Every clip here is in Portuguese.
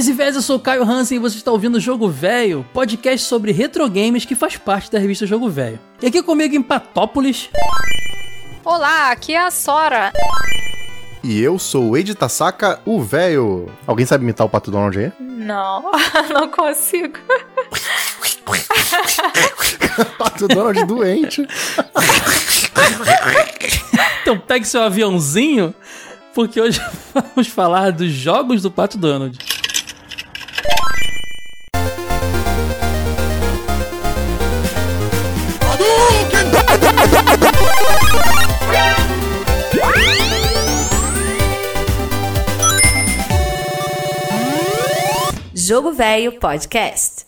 Véis e véis, eu sou o Caio Hansen e você está ouvindo o Jogo Velho, podcast sobre retro games que faz parte da revista Jogo Velho. E aqui comigo em Patópolis. Olá, aqui é a Sora. E eu sou o Ed Tasaka, o velho. Alguém sabe imitar o Pato Donald aí? Não, não consigo. Pato Donald doente. então pegue seu aviãozinho, porque hoje vamos falar dos jogos do Pato Donald. Jogo Velho Podcast.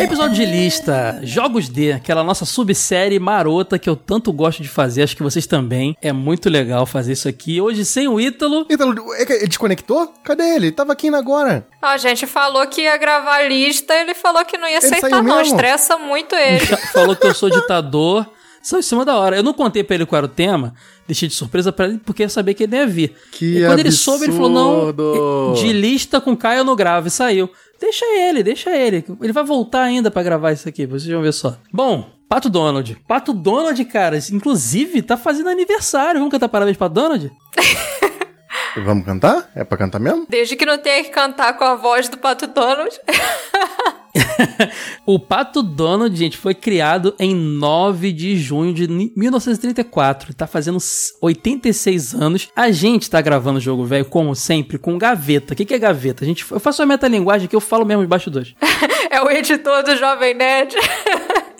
Episódio de lista, Jogos D, aquela nossa subsérie marota que eu tanto gosto de fazer, acho que vocês também. É muito legal fazer isso aqui. Hoje sem o Ítalo. Ítalo, ele desconectou? Cadê ele? Tava aqui ainda agora. A gente falou que ia gravar a lista, ele falou que não ia Ele aceitar não, mesmo? estressa muito ele. Falou que eu sou ditador. Só em cima da hora. Eu não contei pra ele qual era o tema, deixei de surpresa pra ele, porque eu sabia que ele ia vir. Que e quando ele soube, ele falou: não, absurdo. de lista com Caio no grave, saiu. Deixa ele, deixa ele. Ele vai voltar ainda pra gravar isso aqui, vocês vão ver só. Bom, Pato Donald. Pato Donald, cara, inclusive, tá fazendo aniversário. Vamos cantar parabéns pra Donald? Vamos cantar? É pra cantar mesmo? Desde que não tenha que cantar com a voz do Pato Donald. O Pato Donald, gente, foi criado em 9 de junho de 1934. Tá fazendo 86 anos. A gente tá gravando o jogo velho, como sempre, com gaveta. O que, que é gaveta? A gente, eu faço a metalinguagem que eu falo mesmo de bastidores. é o editor do Jovem Nerd.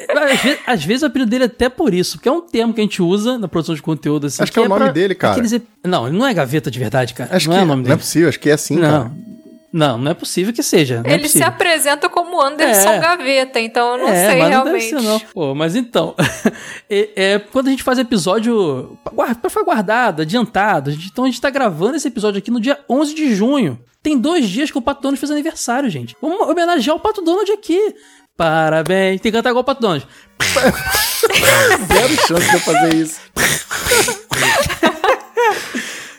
Às vezes, às vezes o apelido dele é até por isso, porque é um termo que a gente usa na produção de conteúdo. Assim, Acho que é o nome dele, cara. aqueles Não, ele não é gaveta de verdade, cara. Acho não que é o nome não é dele. possível, acho que é assim, não. cara. Não, não é possível que seja. não é ele se possível. apresenta como Anderson É. Gaveta, então eu não é, sei mas realmente. Não deve ser, não. Pô, mas então, é, é, quando a gente faz episódio pra ficar guardado, adiantado, a gente- então a gente tá gravando esse episódio aqui no dia 11 de junho. Tem dois dias que o Pato Donald fez aniversário, gente. Vamos homenagear o Pato Donald aqui. Parabéns. Tem que cantar igual o Pato Donald. Zero chance de eu fazer isso.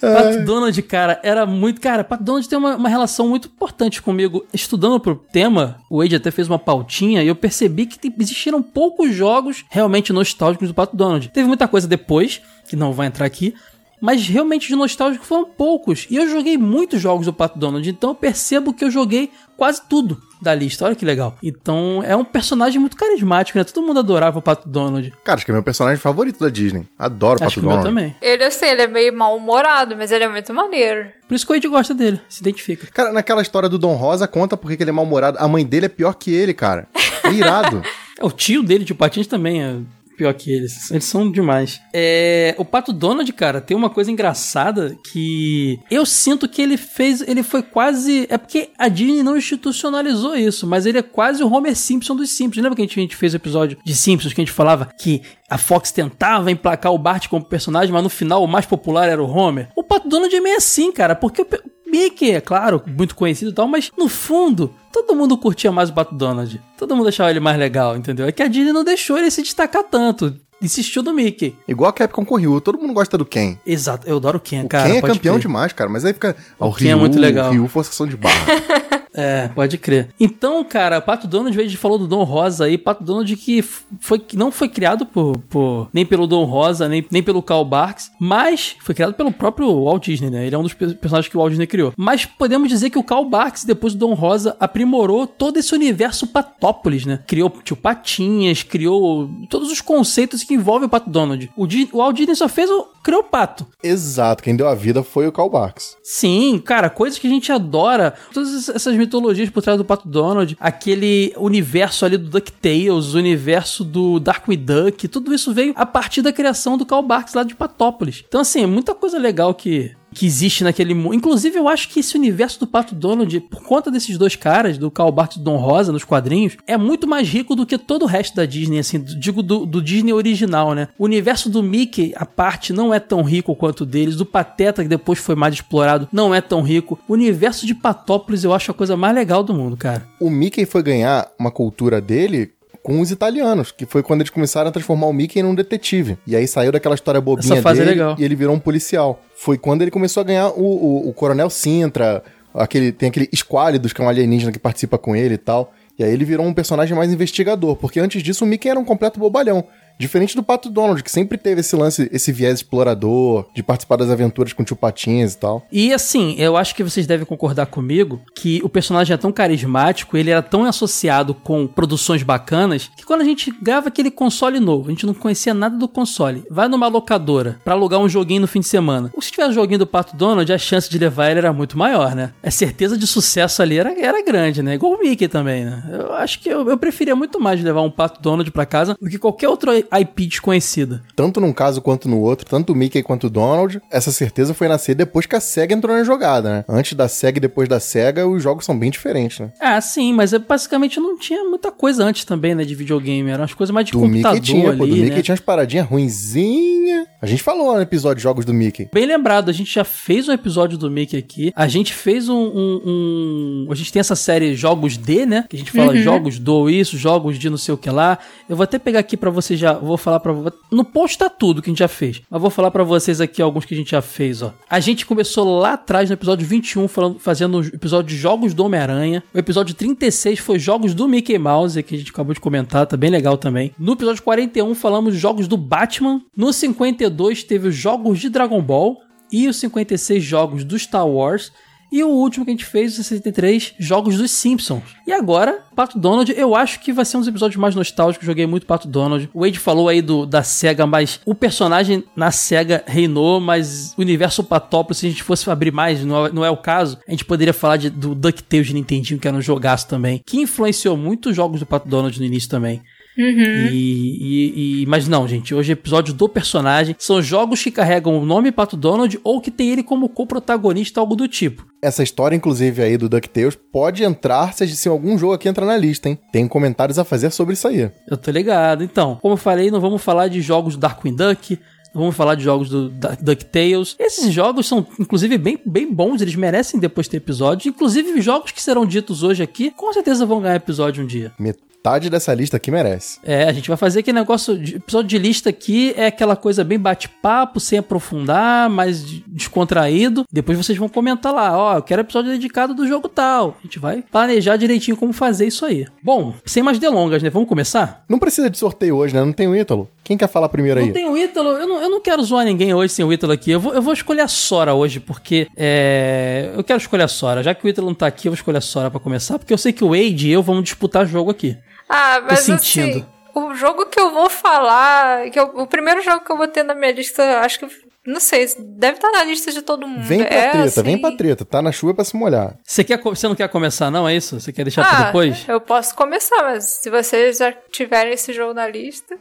Pato Donald, cara, era muito. Cara, Pato Donald tem uma, uma relação muito importante comigo. Estudando pro tema, o Wade até fez uma pautinha e eu percebi que tem- existiram poucos jogos realmente nostálgicos do Pato Donald. Teve muita coisa depois, que não vai entrar aqui. Mas realmente de nostálgico foram poucos. E eu joguei muitos jogos do Pato Donald, então eu percebo que eu joguei quase tudo da lista. Olha que legal. Então é um personagem muito carismático, né? Todo mundo adorava o Pato Donald. Cara, acho que é meu personagem favorito da Disney. Adoro o Acho Pato que o meu Donald. também. Ele, assim, ele é meio mal-humorado, mas ele é muito maneiro. Por isso que o Wade gosta dele, se identifica. Cara, naquela história do Dom Rosa, conta porque que ele é mal-humorado. A mãe dele é pior que ele, cara. É irado. É, O tio dele, tio Patins, também é pior que eles. Eles são demais. É, o Pato Donald, cara, tem uma coisa engraçada que eu sinto que ele fez. Ele foi quase. É porque a Disney não institucionalizou isso, mas ele é quase o Homer Simpson dos Simpsons. Lembra que a gente, a gente fez o episódio de Simpsons que a gente falava que a Fox tentava emplacar o Bart como personagem, mas no final o mais popular era o Homer? O Pato Donald é meio assim, cara, porque o Mickey, é claro, muito conhecido e tal, mas no fundo, todo mundo curtia mais o Pato Donald. Todo mundo achava ele mais legal, entendeu? É que a Disney não deixou ele se destacar tanto. Insistiu no Mickey. Igual a Capcom com o Ryu. Todo mundo gosta do Ken. Exato, eu adoro o Ken, O cara. Ken é campeão crer. demais, cara. Mas aí fica... ó, O, Ken é Ryu, muito legal. Ryu, forçação de barra. É, pode crer. Então, cara, Pato Donald, a gente falou do Dom Rosa aí, Pato Donald que foi, não foi criado por, por- nem pelo Dom Rosa, nem, nem pelo Karl Barks, mas foi criado pelo próprio Walt Disney, né? Ele é um dos pe- personagens que o Walt Disney criou. Mas podemos dizer que o Karl Barks, depois do Dom Rosa, aprimorou todo esse universo Patópolis, né? Criou Tio Patinhas, criou todos os conceitos que envolvem o Pato Donald. O, Di- o Walt Disney só fez o... criou o Pato. Exato. Quem deu a vida foi o Karl Barks. Sim, cara, coisas que a gente adora. Todas essas mitologias por trás do Pato Donald, aquele universo ali do DuckTales, o universo do Darkwing Duck, tudo isso veio a partir da criação do Karl Barks lá de Patópolis. Então, assim, é muita coisa legal que, que existe naquele mundo. Inclusive, eu acho que esse universo do Pato Donald, por conta desses dois caras, do Karl Barks e do Don Rosa, nos quadrinhos, é muito mais rico do que todo o resto da Disney, assim, digo do, do Disney original, né? O universo do Mickey, a parte, não é tão rico quanto o deles. Do Pateta, que depois foi mais explorado, não é tão rico. O universo de Patópolis eu acho a coisa mais legal do mundo, cara. O Mickey foi ganhar uma cultura dele com os italianos, que foi quando eles começaram a transformar o Mickey num detetive. E aí saiu daquela história bobinha Essa fase é dele legal. e ele virou um policial. Foi quando ele começou a ganhar o, o, o Coronel Sintra, aquele, tem aquele Esquálidos, que é um alienígena que participa com ele e tal. E aí ele virou um personagem mais investigador, porque antes disso o Mickey era um completo bobalhão. Diferente do Pato Donald, que sempre teve esse lance, esse viés explorador, de participar das aventuras com o tio Patinhas e tal. E assim, eu acho que vocês devem concordar comigo que o personagem é tão carismático, ele era tão associado com produções bacanas, que quando a gente grava aquele console novo, a gente não conhecia nada do console, vai numa locadora pra alugar um joguinho no fim de semana. Ou se tiver um joguinho do Pato Donald, a chance de levar ele era muito maior, né? A certeza de sucesso ali era, era grande, né? Igual o Mickey também, né? Eu acho que eu, eu preferia muito mais levar um Pato Donald pra casa do que qualquer outro IP desconhecida. Tanto num caso quanto no outro, tanto o Mickey quanto o Donald, essa certeza foi nascer depois que a SEGA entrou na jogada, né? Antes da SEGA e depois da SEGA, os jogos são bem diferentes, né? Ah, sim, mas é, basicamente não tinha muita coisa antes também, né, de videogame. Eram as coisas mais de Do computador Mickey tinha, ali, pô, do né? Mickey tinha umas paradinhas ruinzinhas. A gente falou no episódio de jogos do Mickey. Bem lembrado, a gente já fez um episódio do Mickey aqui. A gente fez um, um- um- A gente tem essa série Jogos D, né? Que a gente fala jogos do isso, jogos de não sei o que lá. Eu vou até pegar aqui pra vocês já. Vou falar vo- No post tá tudo que a gente já fez. Mas vou falar pra vocês aqui alguns que a gente já fez, ó. A gente começou lá atrás no episódio 21, falando, fazendo o episódio de Jogos do Homem-Aranha. O episódio 36 foi Jogos do Mickey Mouse, que a gente acabou de comentar, tá bem legal também. No episódio 41 falamos jogos do Batman. No 52 teve os jogos de Dragon Ball e os 56 jogos do Star Wars. E o último que a gente fez, os 63 jogos dos Simpsons. E agora, Pato Donald, eu acho que vai ser um dos episódios mais nostálgicos. Joguei muito Pato Donald. O Wade falou aí do, da SEGA, mas o personagem na SEGA reinou, mas o universo Patópolis, se a gente fosse abrir mais, não é, não é o caso, a gente poderia falar de, do DuckTales de Nintendinho, que era um jogaço também, que influenciou muito os jogos do Pato Donald no início também. E, e- e- mas não, gente, hoje é episódio do personagem. São jogos que carregam o nome Pato Donald ou que tem ele como co-protagonista, algo do tipo. Essa história, inclusive, aí do DuckTales pode entrar se, se algum jogo aqui entrar na lista, hein? Tem comentários a fazer sobre isso aí. Eu tô ligado. Então, como eu falei, não vamos falar de jogos do Darkwing Duck. Não vamos falar de jogos do DuckTales. Esses jogos são, inclusive, bem, bem bons. Eles merecem depois ter episódio. Inclusive, jogos que serão ditos hoje aqui, com certeza vão ganhar episódio um dia. Metade dessa lista aqui merece. É, a gente vai fazer aquele negócio. De, episódio de lista aqui é aquela coisa bem bate-papo, sem aprofundar, mais de- descontraído. Depois vocês vão comentar lá, ó, eu quero episódio dedicado do jogo tal. A gente vai planejar direitinho como fazer isso aí. Bom, sem mais delongas, né? Vamos começar? Não precisa de sorteio hoje, né? Não tem o Ítalo. Quem quer falar primeiro aí? Não tem o Ítalo, eu não, eu não quero zoar ninguém hoje sem o Ítalo aqui. Eu vou, eu vou escolher a Sora hoje, porque é, eu quero escolher a Sora. Já que o Ítalo não tá aqui, eu vou escolher a Sora pra começar, porque eu sei que o Wade e eu vamos disputar jogo aqui. Ah, mas sentindo. assim, o jogo que eu vou falar, que eu- o primeiro jogo que eu botei na minha lista, acho que, não sei, deve estar na lista de todo mundo. Vem pra é, treta, assim... vem pra treta. Tá na chuva pra se molhar. Você, quer, você não quer começar, não? É isso? Você quer deixar pra Ah, depois? eu posso começar, mas se vocês já tiverem esse jogo na lista,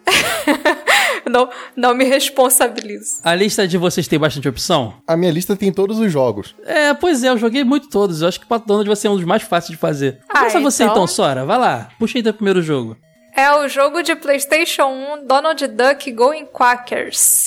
não, não me responsabilizo. A lista de vocês tem bastante opção? A minha lista tem todos os jogos. É, pois é, eu joguei muito todos. Eu acho que o Pato Donald vai ser um dos mais fáceis de fazer. Ah, Começa você então- então, Sora. Vai lá. Puxa aí teu primeiro jogo. É o jogo de PlayStation 1 Donald Duck Going Quackers.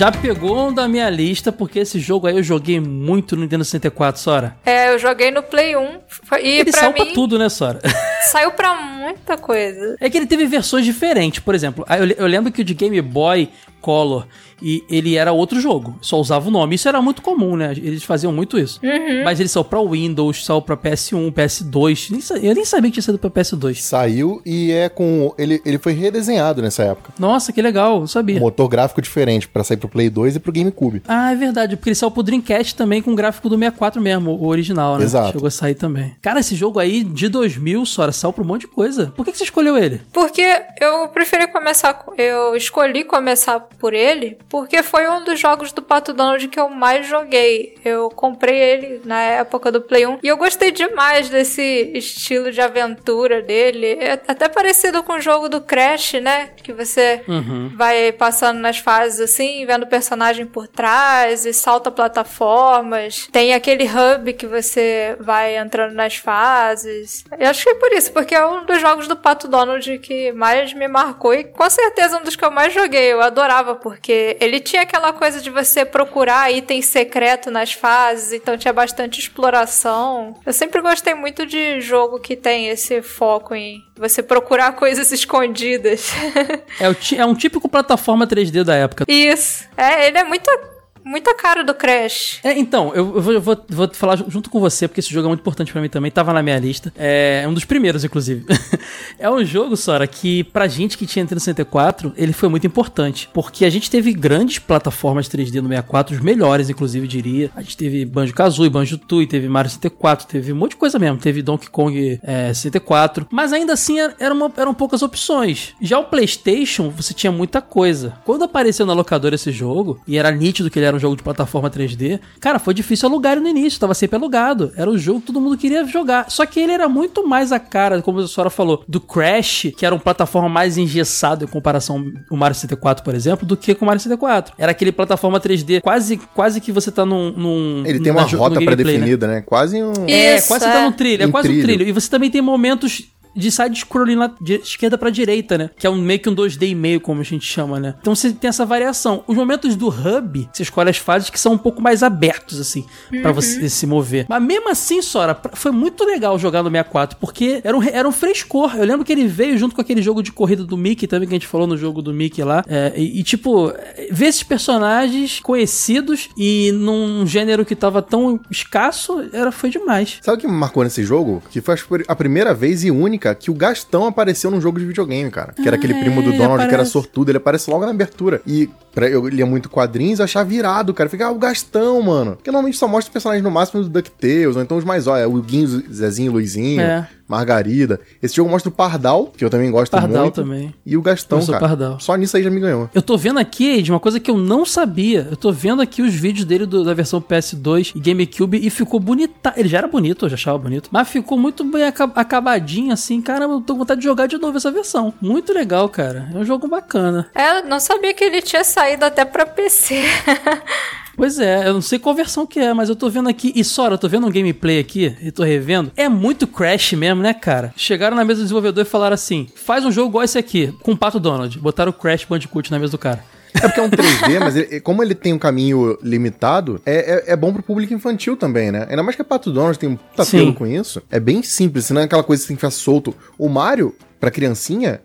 Já pegou um da minha lista, porque esse jogo aí eu joguei muito no Nintendo 64, Sora. É, eu joguei no Play 1 foi- e Ele pra saiu mim pra tudo, né, Sora? saiu pra muita coisa. É que ele teve versões diferentes. Por exemplo, eu, eu lembro que o de Game Boy Color e ele era outro jogo, só usava o nome. Isso era muito comum, né? Eles faziam muito isso. Mas ele saiu pra Windows, saiu pra PS1, PS2. Nem sa- eu nem sabia que tinha saído pra PS2. Saiu e é com. Ele, ele foi redesenhado nessa época. Nossa, que legal, não sabia. Motor gráfico diferente pra sair pro Play 2 e pro GameCube. Ah, é verdade, porque ele saiu pro Dreamcast também com o gráfico do 64 mesmo, o original, né? Exato. Chegou a sair também. Cara, esse jogo aí de 2000, Sora, saiu pra um monte de coisa. Por que, que você escolheu ele? Porque eu preferi começar. com- Eu escolhi começar por ele, porque foi um dos jogos do Pato Donald que eu mais joguei. Eu comprei ele na época do Play 1 e eu gostei demais desse estilo de aventura dele. É até parecido com o jogo do Crash, né? Que você Uhum. vai passando nas fases assim, vendo o personagem por trás e salta plataformas. Tem aquele hub que você vai entrando nas fases. Eu acho que é por isso, porque é um dos jogos do Pato Donald que mais me marcou e com certeza um dos que eu mais joguei. Eu adorava, porque ele tinha aquela coisa de você procurar item secreto nas fases, então tinha bastante exploração. Eu sempre gostei muito de jogo que tem esse foco em você procurar coisas escondidas. É, é um típico plataforma 3D da época. Isso. É, ele é muito, muito a cara do Crash. É, então, eu, eu vou, eu vou, vou falar ju- junto com você, porque esse jogo é muito importante pra mim também, tava na minha lista. É um dos primeiros, inclusive. é um jogo, Sora, que pra gente que tinha Nintendo 64, ele foi muito importante. Porque a gente teve grandes plataformas 3D no 64, os melhores, inclusive, diria. A gente teve Banjo-Kazooie, Banjo-Tooie, teve Mario 64, teve um monte de coisa mesmo. Teve Donkey Kong é, 64. Mas ainda assim, era- era uma- eram poucas opções. Já o PlayStation, você tinha muita coisa. Quando apareceu na locadora esse jogo, e era nítido que ele era um jogo de plataforma 3D, cara, foi difícil alugar ele no início, tava sempre alugado. Era o jogo que todo mundo queria jogar. Só que ele era muito mais a cara, como a senhora falou, do Crash, que era uma plataforma mais engessado em comparação ao Mario 64, por exemplo, do que com o Mario 64. Era aquele plataforma 3D, quase, quase que você tá num. num Ele tem uma rota né? pré-definida, né? Quase um. É, Isso, quase é. você tá no trilho, é Um quase um trilho. trilho. E você também tem momentos de side-scrolling lá de esquerda pra direita, né? Que é um, meio que um 2D e meio, como a gente chama, né? Então você tem essa variação. Os momentos do hub, você escolhe as fases que são um pouco mais abertos, assim, pra você se mover. Mas mesmo assim, Sora, foi muito legal jogar no 64, porque era um, era um frescor. Eu lembro que ele veio junto com aquele jogo de corrida do Mickey também, que a gente falou no jogo do Mickey lá. É, e, e, tipo, ver esses personagens conhecidos e num gênero que tava tão escasso, era, foi demais. Sabe o que me marcou nesse jogo? Que foi a primeira vez e única que o Gastão apareceu num jogo de videogame, cara. Que era aquele Ah, primo do é, Donald que era aparece. sortudo, ele aparece logo na abertura. E pra, eu lia muito quadrinhos, eu achava virado, cara. Fiquei, ah, o Gastão, mano. Porque normalmente só mostra os personagens no máximo do DuckTales, ou então os mais, ó, é o Guinho, Zezinho, Luizinho, É. Margarida. Esse jogo mostra o Pardal, que eu também gosto Pardal muito. também. E o Gastão, Eu sou cara. Pardal. Só nisso aí já me ganhou. Eu tô vendo aqui de uma coisa que eu não sabia. Eu tô vendo aqui os vídeos dele do- da versão PS2 e GameCube e ficou bonita. Ele já era bonito, eu já achava bonito. Mas ficou muito bem aca- acabadinho, assim. Caramba, eu tô com vontade de jogar de novo essa versão. Muito legal, cara. É um jogo bacana. É, eu não sabia que ele tinha saído até pra PC. Pois é, eu não sei qual versão que é, mas eu tô vendo aqui. E Sora, eu tô vendo um gameplay aqui e tô revendo. É muito Crash mesmo, né, cara? Chegaram na mesa do desenvolvedor e falaram assim: faz um jogo igual esse aqui, com o Pato Donald. Botaram o Crash Bandicoot na mesa do cara. É porque é um 3D, mas ele- como ele tem um caminho limitado, é, é, é bom pro público infantil também, né? Ainda mais que a Pato Donald tem um puta Sim. apelo com isso. É bem simples, senão é aquela coisa que tem que ficar solto. O Mario, pra criancinha,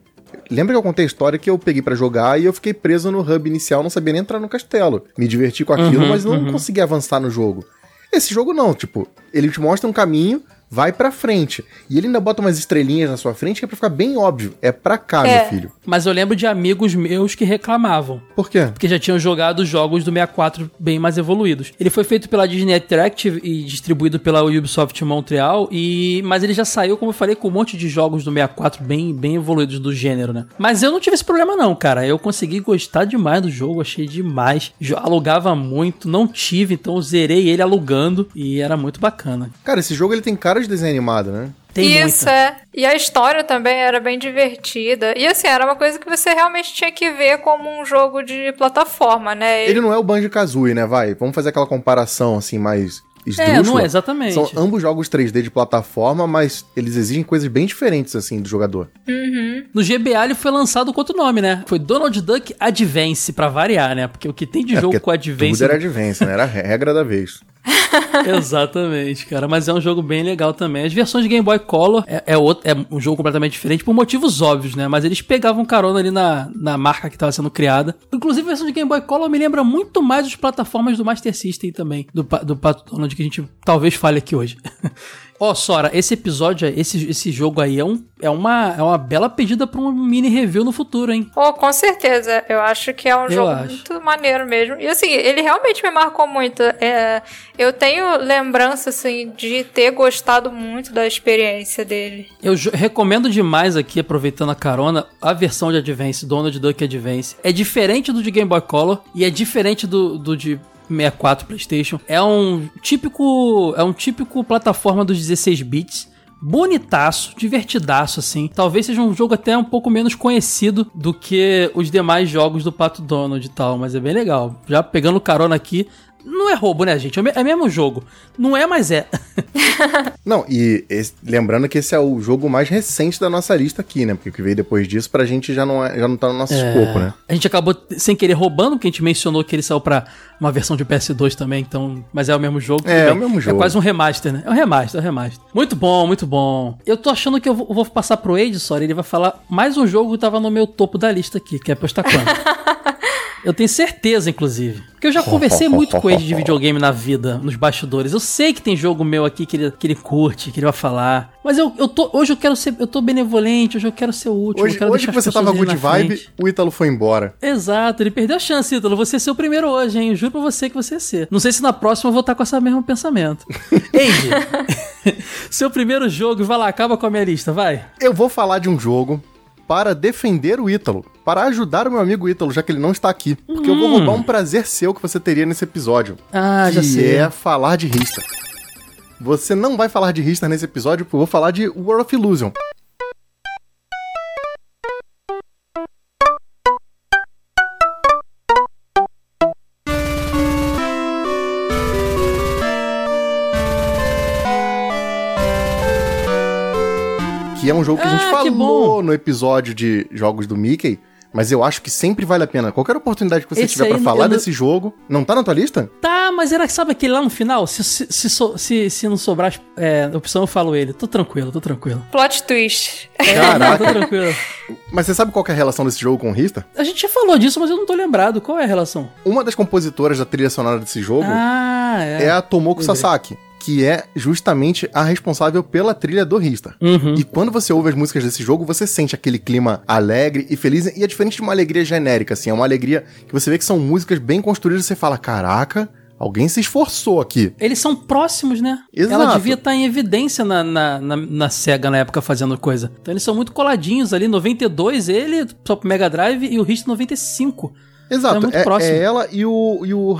lembra que eu contei a história que eu peguei pra jogar e eu fiquei preso no hub inicial, não sabia nem entrar no castelo. Me diverti com aquilo, Uhum, mas não uhum. consegui avançar no jogo. Esse jogo não, tipo, ele te mostra um caminho, vai pra frente. E ele ainda bota umas estrelinhas na sua frente que é pra ficar bem óbvio. É pra cá, É. meu filho. Mas eu lembro de amigos meus que reclamavam. Por quê? Porque já tinham jogado jogos do 64 bem mais evoluídos. Ele foi feito pela Disney Interactive e distribuído pela Ubisoft Montreal, e mas ele já saiu, como eu falei, com um monte de jogos do 64 bem, bem evoluídos do gênero, né? Mas eu não tive esse problema não, cara. Eu consegui gostar demais do jogo, achei demais. Alugava muito, não tive, então zerei ele alugando e era muito bacana. Cara, esse jogo ele tem cara de desenho animado, né? Tem Isso, muita. é. E a história também era bem divertida. E assim, era uma coisa que você realmente tinha que ver como um jogo de plataforma, né? Ele não é o Banjo Kazooie, né? Vai, vamos fazer aquela comparação assim mais esdrúxula. É, não é exatamente. São ambos jogos 3D de plataforma, mas eles exigem coisas bem diferentes assim do jogador. No GBA ele foi lançado com outro nome, né? Foi Donald Duck Advance, pra variar, né? Porque o que tem de É, jogo com Advance Tudo era Advance, né? Era a regra da vez. Exatamente, cara. Mas é um jogo bem legal também. As versões de Game Boy Color é, é, outro, é um jogo completamente diferente por motivos óbvios, né? Mas eles pegavam carona ali na, na marca que estava sendo criada. Inclusive, a versão de Game Boy Color me lembra muito mais as plataformas do Master System também, do, do Pato Donald, que a gente talvez fale aqui hoje. Ó, Sora, esse episódio, esse, esse jogo aí é, um, é, uma, é uma bela pedida pra um mini review no futuro, hein? Oh, com certeza. Eu acho que é um Eu jogo acho. muito maneiro mesmo. E assim, ele realmente me marcou muito. É, eu tenho lembrança, assim, de ter gostado muito da experiência dele. Eu recomendo demais aqui, aproveitando a carona, a versão de Advance, Donald Duck Advance. É diferente do de Game Boy Color e é diferente do, do de 64 PlayStation. É um típico, é um típico plataforma dos 16 bits. Bonitaço, divertidaço, assim. Talvez seja um jogo até um pouco menos conhecido do que os demais jogos do Pato Donald e tal, mas é bem legal. Já pegando carona aqui, Não é roubo, né, gente? É é mesmo jogo. Não é, mas é. Não, e esse- lembrando que esse é o jogo mais recente da nossa lista aqui, né? Porque o que veio depois disso pra gente já não, é, já não tá no nosso escopo, né? A gente acabou sem querer roubando, porque a gente mencionou que ele saiu pra uma versão de PS2 também, então. Mas é o mesmo jogo. É, é o mesmo jogo. É quase um remaster, né? É um remaster, é um remaster. Muito bom, muito bom. Eu tô achando que eu vou, vou passar pro Age, só ele vai falar mais um jogo que tava no meu topo da lista aqui, que é Posta quanto. Eu tenho certeza, inclusive. Porque eu já conversei muito com ele de videogame na vida, nos bastidores. Eu sei que tem jogo meu aqui que ele, que ele curte, que ele vai falar. Mas eu, eu tô, hoje eu quero ser. Eu tô benevolente, hoje eu quero ser o último. Hoje, eu quero hoje deixar que você tava good vibe, frente. o Ítalo foi embora. Exato, ele perdeu a chance, Ítalo. Você é seu primeiro hoje, hein? Eu juro pra você que você ia ser. Não sei se na próxima eu vou estar com esse mesmo pensamento. Eide, seu primeiro jogo, vai lá, acaba com a minha lista, vai. Eu vou falar de um jogo para defender o Ítalo, para ajudar o meu amigo Ítalo, já que ele não está aqui. Porque eu vou roubar um prazer seu que você teria nesse episódio. Hum. Ah, já que sei. é falar de Rista. Você não vai falar de Rista nesse episódio, porque eu vou falar de World of Illusion. Que é um jogo que a gente Ah, falou no episódio de jogos do Mickey, mas eu acho que sempre vale a pena. Qualquer oportunidade que você Esse tiver pra aí falar não- desse jogo. Não tá na tua lista? Tá, mas era, sabe aquele lá no final? Se, se, se, so- se, se não sobrar é, opção, eu falo ele. Tô tranquilo, tô tranquilo. Plot twist. É, Caraca. tô tranquilo. Mas você sabe qual que é a relação desse jogo com o Rista? A gente já falou disso, mas eu não tô lembrado. Qual é a relação? Uma das compositoras da trilha sonora desse jogo Ah, é. é a Tomoko. Sasaki, que é justamente a responsável pela trilha do Rista. Uhum. E quando você ouve as músicas desse jogo, você sente aquele clima alegre e feliz. E é diferente de uma alegria genérica, assim. É uma alegria que você vê que são músicas bem construídas e você fala: caraca, alguém se esforçou aqui. Eles são próximos, né? Exato. Ela devia estar em evidência na, na, na, na SEGA na época fazendo coisa. Então eles são muito coladinhos ali. 92, ele só pro Mega Drive e o Rist 95. Exato. É muito É, próximo. é ela e o, e o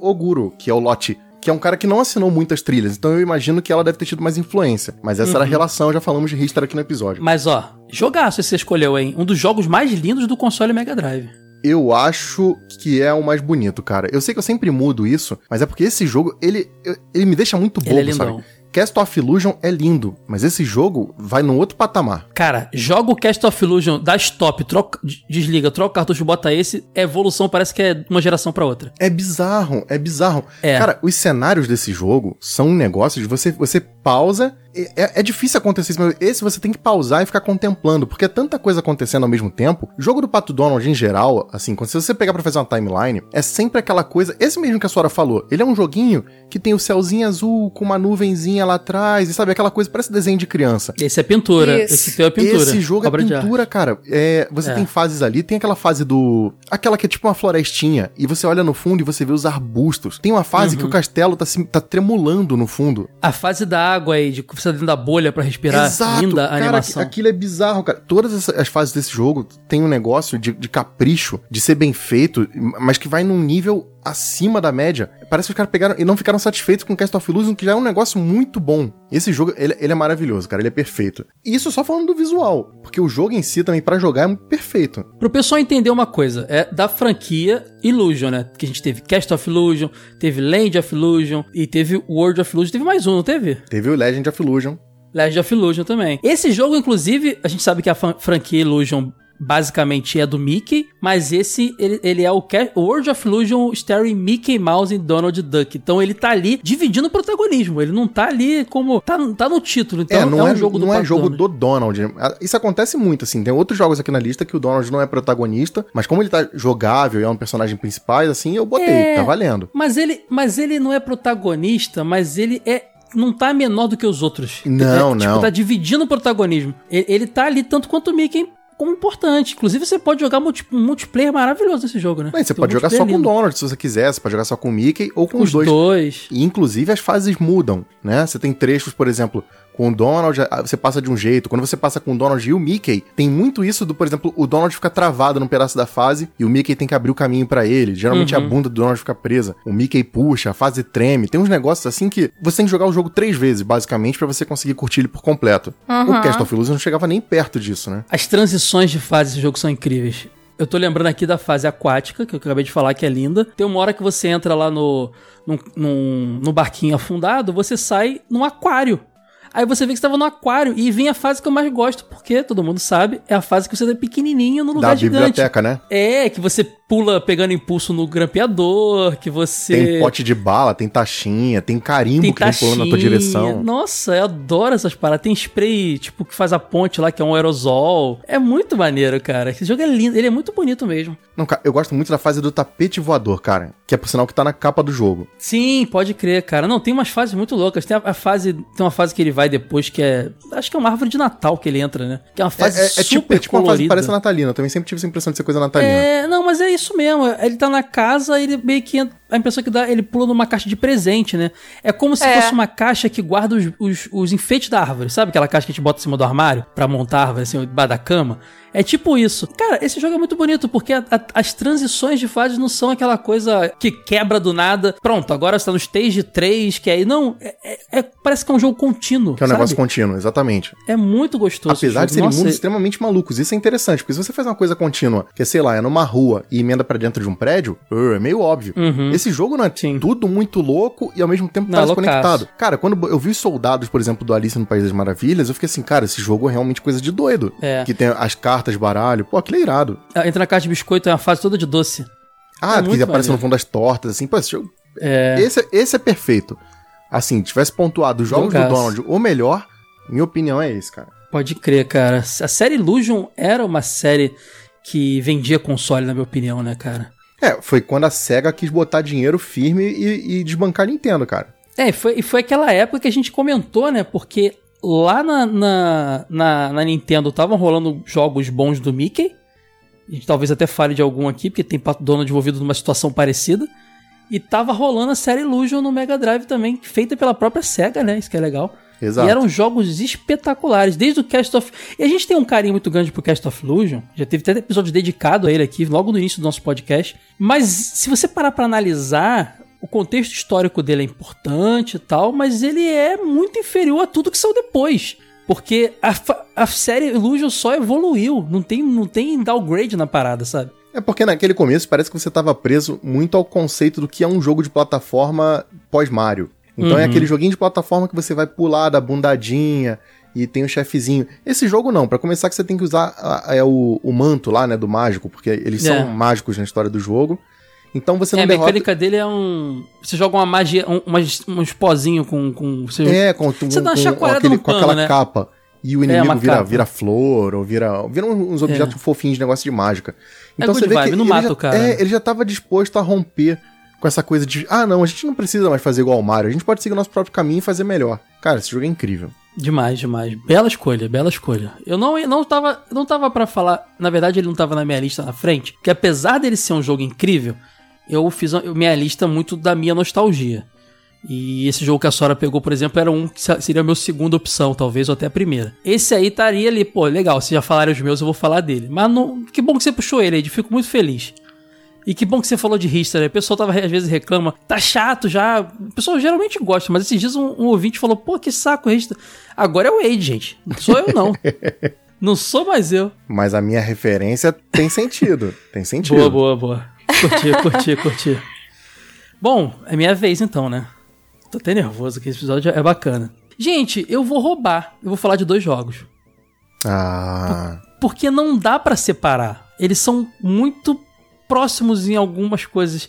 Oguro, que é o Lote. Que é um cara que não assinou muitas trilhas, então eu imagino que ela deve ter tido mais influência. Mas essa era a Uhum. relação, já falamos de Ristar aqui no episódio. Mas ó, jogaço esse você escolheu, hein? Um dos jogos mais lindos do console Mega Drive. Eu acho que é o mais bonito, cara. Eu sei que eu sempre mudo isso, mas é porque esse jogo, ele, ele me deixa muito Ele bobo, é lindão. sabe? Cast of Illusion é lindo, mas esse jogo vai num outro patamar. Cara, joga o Cast of Illusion, dá stop, troca, des- desliga, troca o cartucho, bota esse. Evolução parece que é de uma geração pra outra. É bizarro, é bizarro. É. Cara, os cenários desse jogo são um negócio de você, você pausa. É, é- é difícil acontecer isso, mas esse você tem que pausar e ficar contemplando, porque é tanta coisa acontecendo ao mesmo tempo. O jogo do Pato Donald, em geral, assim, quando se você pegar pra fazer uma timeline, é sempre aquela coisa. Esse mesmo que a Sora falou, ele é um joguinho que tem o céuzinho azul com uma nuvenzinha lá atrás, e sabe, aquela coisa, parece desenho de criança. Esse é pintura. Isso. Esse teu é pintura. Esse jogo é pintura, cara. É, você É. tem fases ali, tem aquela fase do. Aquela que é tipo uma florestinha, e você olha no fundo e você vê os arbustos. Tem uma fase Uhum. que o castelo tá, se- tá tremulando no fundo. A fase da água aí, de tá dentro da bolha pra respirar. Linda a cara, animação. aquilo é bizarro, cara. Todas as fases desse jogo tem um negócio de, de capricho, de ser bem feito, mas que vai num nível acima da média. Parece que os caras pegaram e não ficaram satisfeitos com Cast of Illusion, que já é um negócio muito bom. Esse jogo, ele, ele é maravilhoso, cara. Ele é perfeito. E isso só falando do visual, porque o jogo em si também, pra jogar, é muito perfeito. Pro pessoal entender uma coisa, é da franquia Illusion, né? Que a gente teve Cast of Illusion, teve Land of Illusion e teve World of Illusion. Teve mais um, não teve? Teve o Legend of Illusion. Legend of Illusion também. Esse jogo, inclusive, a gente sabe que a franquia Illusion basicamente é do Mickey, mas esse, ele, ele é o World of Illusion starring Mickey Mouse e Donald Duck. Então ele tá ali dividindo o protagonismo, ele não tá ali como... Tá, tá no título, então é, não um é, jogo do não é jogo Donald. do Donald. Ah, Isso acontece muito, assim. Tem outros jogos aqui na lista que o Donald não é protagonista, mas como ele tá jogável e é um personagem principal, assim, eu botei, É. tá valendo. Mas ele, mas ele não é protagonista, mas ele é não tá menor do que os outros. Não, é, Tipo, não. tá dividindo o protagonismo. Ele, ele tá ali tanto quanto o Mickey como importante. Inclusive, você pode jogar multi, multiplayer maravilhoso nesse jogo, né? Mas você Tem um pode jogar só com o lindo. Donald, se você quiser. Você pode jogar só com o Mickey ou com Com os dois. dois. E, inclusive, as fases mudam, né? Você tem trechos, por exemplo, com o Donald, ah, você passa de um jeito. Quando você passa com o Donald e o Mickey, tem muito isso do, por exemplo, o Donald fica travado num pedaço da fase e o Mickey tem que abrir o caminho pra ele. Geralmente Uhum. a bunda do Donald fica presa. O Mickey puxa, a fase treme. Tem uns negócios assim que você tem que jogar o jogo três vezes, basicamente, pra você conseguir curtir ele por completo. O Cast of Illusion não chegava nem perto disso, né? As transições de fase desse jogo são incríveis. Eu tô lembrando aqui da fase aquática, que eu acabei de falar que é linda. Tem uma hora que você entra lá no, num, num, no barquinho afundado, você sai num aquário. Aí você vê que estava no aquário e vem a fase que eu mais gosto, porque todo mundo sabe, é a fase que você tá pequenininho no lugar Da gigante. biblioteca, né? É, que você pula pegando impulso no grampeador, que você Tem pote de bala, tem taxinha, tem carimbo tem que vem pulando na tua taxinha. direção. Nossa, eu adoro essas paradas. Tem spray, tipo, que faz a ponte lá, que é um aerosol. É muito maneiro, cara. Esse jogo é lindo, ele é muito bonito mesmo. Não, cara, eu gosto muito da fase do tapete voador, cara. Que é por sinal que tá na capa do jogo. Sim, pode crer, cara. Não, tem umas fases muito loucas. Tem a, a fase, tem uma fase que ele vai depois que é, acho que é uma árvore de Natal que ele entra, né? Que é uma É, fase é- é super tipo, é tipo uma fase que colorida. parece natalina. Eu também sempre tive essa impressão de ser coisa natalina. É, não, mas é isso mesmo. Ele tá na casa, ele meio que. entra- A impressão que dá, ele pula numa caixa de presente, né? É como se É. fosse uma caixa que guarda os, os, os enfeites da árvore. Sabe aquela caixa que a gente bota em cima do armário pra montar a árvore, assim, debaixo da cama? É tipo isso. Cara, esse jogo é muito bonito, porque a- a- as transições de fases não são aquela coisa que quebra do nada. Pronto, agora você tá no stage 3, que aí. Não, é, é- é- parece que é um jogo contínuo. Que é um sabe? negócio contínuo, exatamente. É muito gostoso. Apesar de serem. Nossa, mundos extremamente malucos. Isso é interessante, porque se você faz uma coisa contínua, que sei lá, é numa rua e emenda pra dentro de um prédio, uh, é meio óbvio. Uhum. Esse jogo não é Sim. tudo muito louco e ao mesmo tempo Não, parece loucaço. conectado. Cara, quando eu vi os soldados, por exemplo, do Alice no País das Maravilhas, eu fiquei assim, cara, esse jogo é realmente coisa de doido. É. Que tem as cartas, baralho. Pô, aquilo é irado. Entra na caixa de biscoito, é uma fase toda de doce. Ah, É que aparece no fundo das tortas, assim. Pô, esse jogo. É. Esse, esse é perfeito. Assim, tivesse pontuado os jogos Jogaço. do Donald, o melhor, minha opinião é esse, cara. Pode crer, cara. A série Illusion era uma série que vendia console, na minha opinião, né, cara? É, foi quando a SEGA quis botar dinheiro firme e, e desbancar a Nintendo, cara. É, e foi, e foi aquela época que a gente comentou, né? Porque lá na, na, na, na Nintendo estavam rolando jogos bons do Mickey. A gente talvez até fale de algum aqui, porque tem Pato Donald envolvido numa situação parecida. E tava rolando a série Illusion no Mega Drive também, feita pela própria SEGA, né? Isso que é legal. Exato. E eram jogos espetaculares, desde o Cast of... E a gente tem um carinho muito grande pro Cast of Illusion, já teve até episódio dedicado a ele aqui, logo no início do nosso podcast. Mas se você parar pra analisar, o contexto histórico dele é importante e tal, mas ele é muito inferior a tudo que saiu depois. Porque a, a série Illusion só evoluiu, não tem, não tem downgrade na parada, sabe? É porque naquele começo parece que você tava preso muito ao conceito do que é um jogo de plataforma pós-Mario. Então é Uhum. aquele joguinho de plataforma que você vai pular da bundadinha e tem o chefezinho. Esse jogo não, pra começar que você tem que usar a- é o, o manto lá, né, do mágico, porque eles É. são mágicos na história do jogo. Então você É, não a derrota... mecânica dele é um. Você joga uma magia, um, umas- uns pozinhos com. com você É, com, Você dá uma com- chacoalhada aquele- no com aquela né? capa. E o É, inimigo uma vira, capa. vira flor, ou vira. Vira uns objetos fofinhos de negócio de mágica. Então É good vibe, não ele mata já, o cara. É, ele já tava disposto a romper com essa coisa de. Ah, não, a gente não precisa mais fazer igual ao Mario, a gente pode seguir o nosso próprio caminho e fazer melhor. Cara, esse jogo é incrível. Demais, demais. Bela escolha, bela escolha. Eu não, eu não tava, não tava para falar, na verdade ele não tava na minha lista na frente, que apesar dele ser um jogo incrível, eu fiz a minha lista muito da minha nostalgia. E esse jogo que a Sora pegou, por exemplo, era um que se- seria a minha segunda opção, talvez, ou até a primeira. Esse aí estaria ali, pô, legal, se já falaram os meus, eu vou falar dele. Mas não, que bom que você puxou ele, Ed, fico muito feliz. E que bom que você falou de History. O pessoal tava, às vezes reclama, tá chato já. O pessoal geralmente gosta, mas esses dias um, um ouvinte falou, pô, que saco History. Agora é o Wade, gente. Não sou eu, não. não sou mais eu. Mas a minha referência tem sentido. tem sentido. Boa, boa, boa. Curti, curti, curti. Bom, é minha vez então, né? Tô até nervoso que esse episódio é bacana. Gente, eu vou roubar. Eu vou falar de dois jogos. Ah. Porque não dá pra separar. Eles são muito próximos em algumas coisas.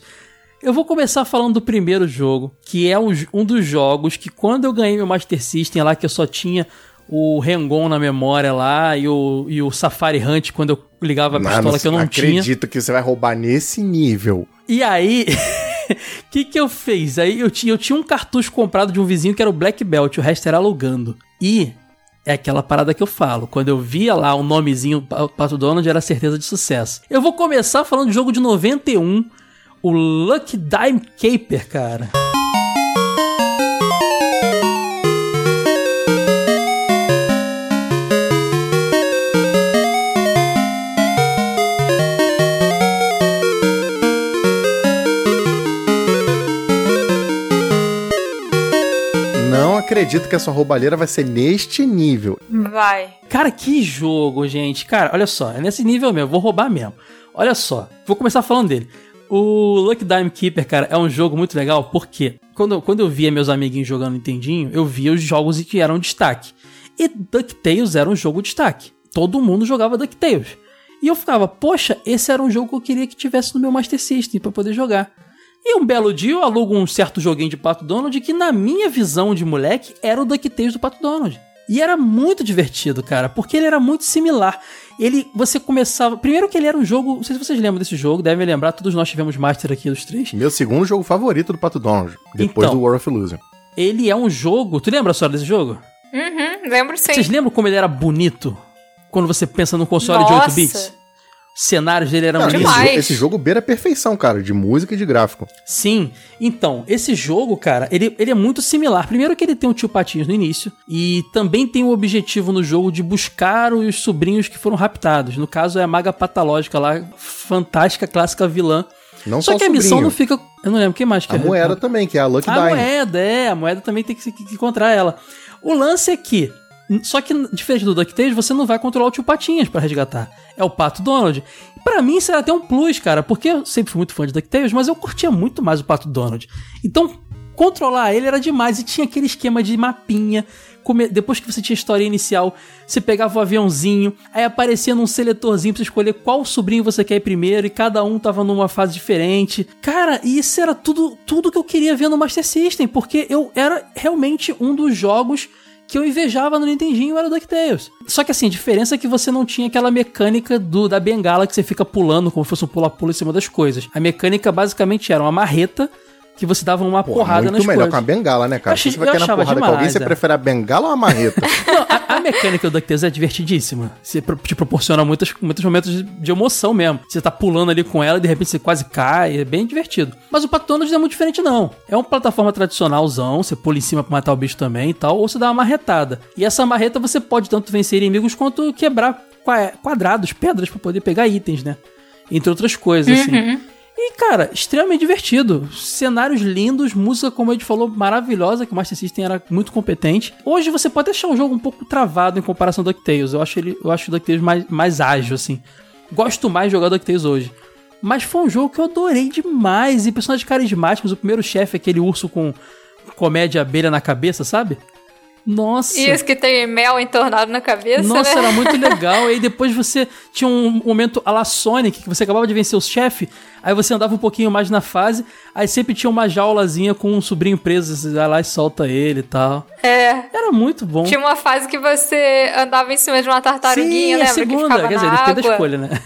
Eu vou começar falando do primeiro jogo, que é um, um dos jogos que quando eu ganhei meu Master System lá, que eu só tinha o Rengon na memória lá e o, e o Safari Hunt quando eu ligava a pistola que eu não tinha. acredito que você vai roubar nesse nível. E aí, o que que eu fiz? Aí eu tinha, eu tinha um cartucho comprado de um vizinho que era o Black Belt, o resto era alugando. E é aquela parada que eu falo, quando eu via lá o nomezinho Pa- Pato Donald era certeza de sucesso. Eu vou começar falando de jogo de 91, o Lucky Dime Caper, cara. Acredito que a sua roubalheira vai ser neste nível. Vai. Cara, que jogo, gente. Cara, olha só, é nesse nível mesmo, vou roubar mesmo. Olha só, vou começar falando dele. O Lucky Dime Keeper, cara, é um jogo muito legal porque quando, quando eu via meus amiguinhos jogando Nintendinho, eu via os jogos que eram destaque. E DuckTales era um jogo destaque. Todo mundo jogava DuckTales. E eu ficava, poxa, esse era um jogo que eu queria que tivesse no meu Master System para poder jogar. E um belo dia eu alugo um certo joguinho de Pato Donald que, na minha visão de moleque, era o DuckTales do Pato Donald. E era muito divertido, cara, porque ele era muito similar. Ele, você começava. Primeiro que ele era um jogo. Não sei se vocês lembram desse jogo, devem lembrar, todos nós tivemos Master aqui dos três. Meu segundo jogo favorito do Pato Donald, depois Então. do War of Illusion. Ele é um jogo. Tu lembra a história desse jogo? Uhum, lembro sim. Vocês lembram como ele era bonito? Quando você pensa num console de 8 Nossa. bits? Os cenários dele eram esse, lindos. jogo, esse jogo beira a perfeição, cara, de música e de gráfico. Sim. Então, esse jogo, cara, ele, ele é muito similar. Primeiro que ele tem o tio Patinhos no início. E também tem o objetivo no jogo de buscar os sobrinhos que foram raptados. No caso, é a maga patológica lá, fantástica, clássica vilã. Não Só só, que o a missão não fica. Eu não lembro quem mais que A é. moeda também, que é a Lucky A Dime. moeda, é. A moeda também tem que, se- que encontrar ela. O lance é que. Só que, diferente do DuckTales, você não vai controlar o tio Patinhas pra resgatar. É o Pato Donald. Pra mim, isso era até um plus, cara, porque eu sempre fui muito fã de DuckTales, mas eu curtia muito mais o Pato Donald. Então, controlar ele era demais. E tinha aquele esquema de mapinha. Depois que você tinha a história inicial, você pegava o aviãozinho, aí aparecia num seletorzinho pra você escolher qual sobrinho você quer ir primeiro, e cada um tava numa fase diferente. Cara, isso era tudo, tudo que eu queria ver no Master System, porque eu era realmente um dos jogos que eu invejava no Nintendinho era o DuckTales. Só que assim, a diferença é que você não tinha aquela mecânica do da bengala que você fica pulando como se fosse um pula-pula em cima das coisas. A mecânica basicamente era uma marreta que você dava uma Pô, porrada muito nas melhor coisas. com a bengala, né, cara? Achei- Se você vai cair na porrada com alguém, demais, você é. prefere a bengala ou a marreta? Não, a, a mecânica do DuckTales é divertidíssima. Você te proporciona muitos, muitos momentos de, emoção mesmo. Você tá pulando ali com ela e de repente você quase cai. É bem divertido. Mas o Pato não é muito diferente, não. É uma plataforma tradicionalzão. Você pula em cima pra matar o bicho também e tal. Ou você dá uma marretada. E essa marreta você pode tanto vencer inimigos quanto quebrar qua- quadrados, pedras pra poder pegar itens, né? Entre outras coisas, assim. E, cara, extremamente divertido. Cenários lindos, música, como a gente falou, maravilhosa, que o Master System era muito competente. Hoje você pode achar o jogo um pouco travado em comparação ao DuckTales. Eu acho, ele, eu acho o DuckTales mais, mais ágil, assim. Gosto mais de jogar DuckTales hoje. Mas foi um jogo que eu adorei demais. E personagens carismáticos. O primeiro chefe, aquele urso com comédia abelha na cabeça, sabe? Nossa. Isso que tem mel entornado na cabeça, Nossa, né? era muito legal. E aí depois você tinha um momento a la Sonic, que você acabava de vencer o chefe, aí você andava um pouquinho mais na fase, aí sempre tinha uma jaulazinha com um sobrinho preso, você vai lá e solta ele e tal. É. Era muito bom. Tinha uma fase que você andava em cima de uma tartaruguinha, Sim, a lembra? que segunda, ficava quer na dizer, depende da água. escolha, né?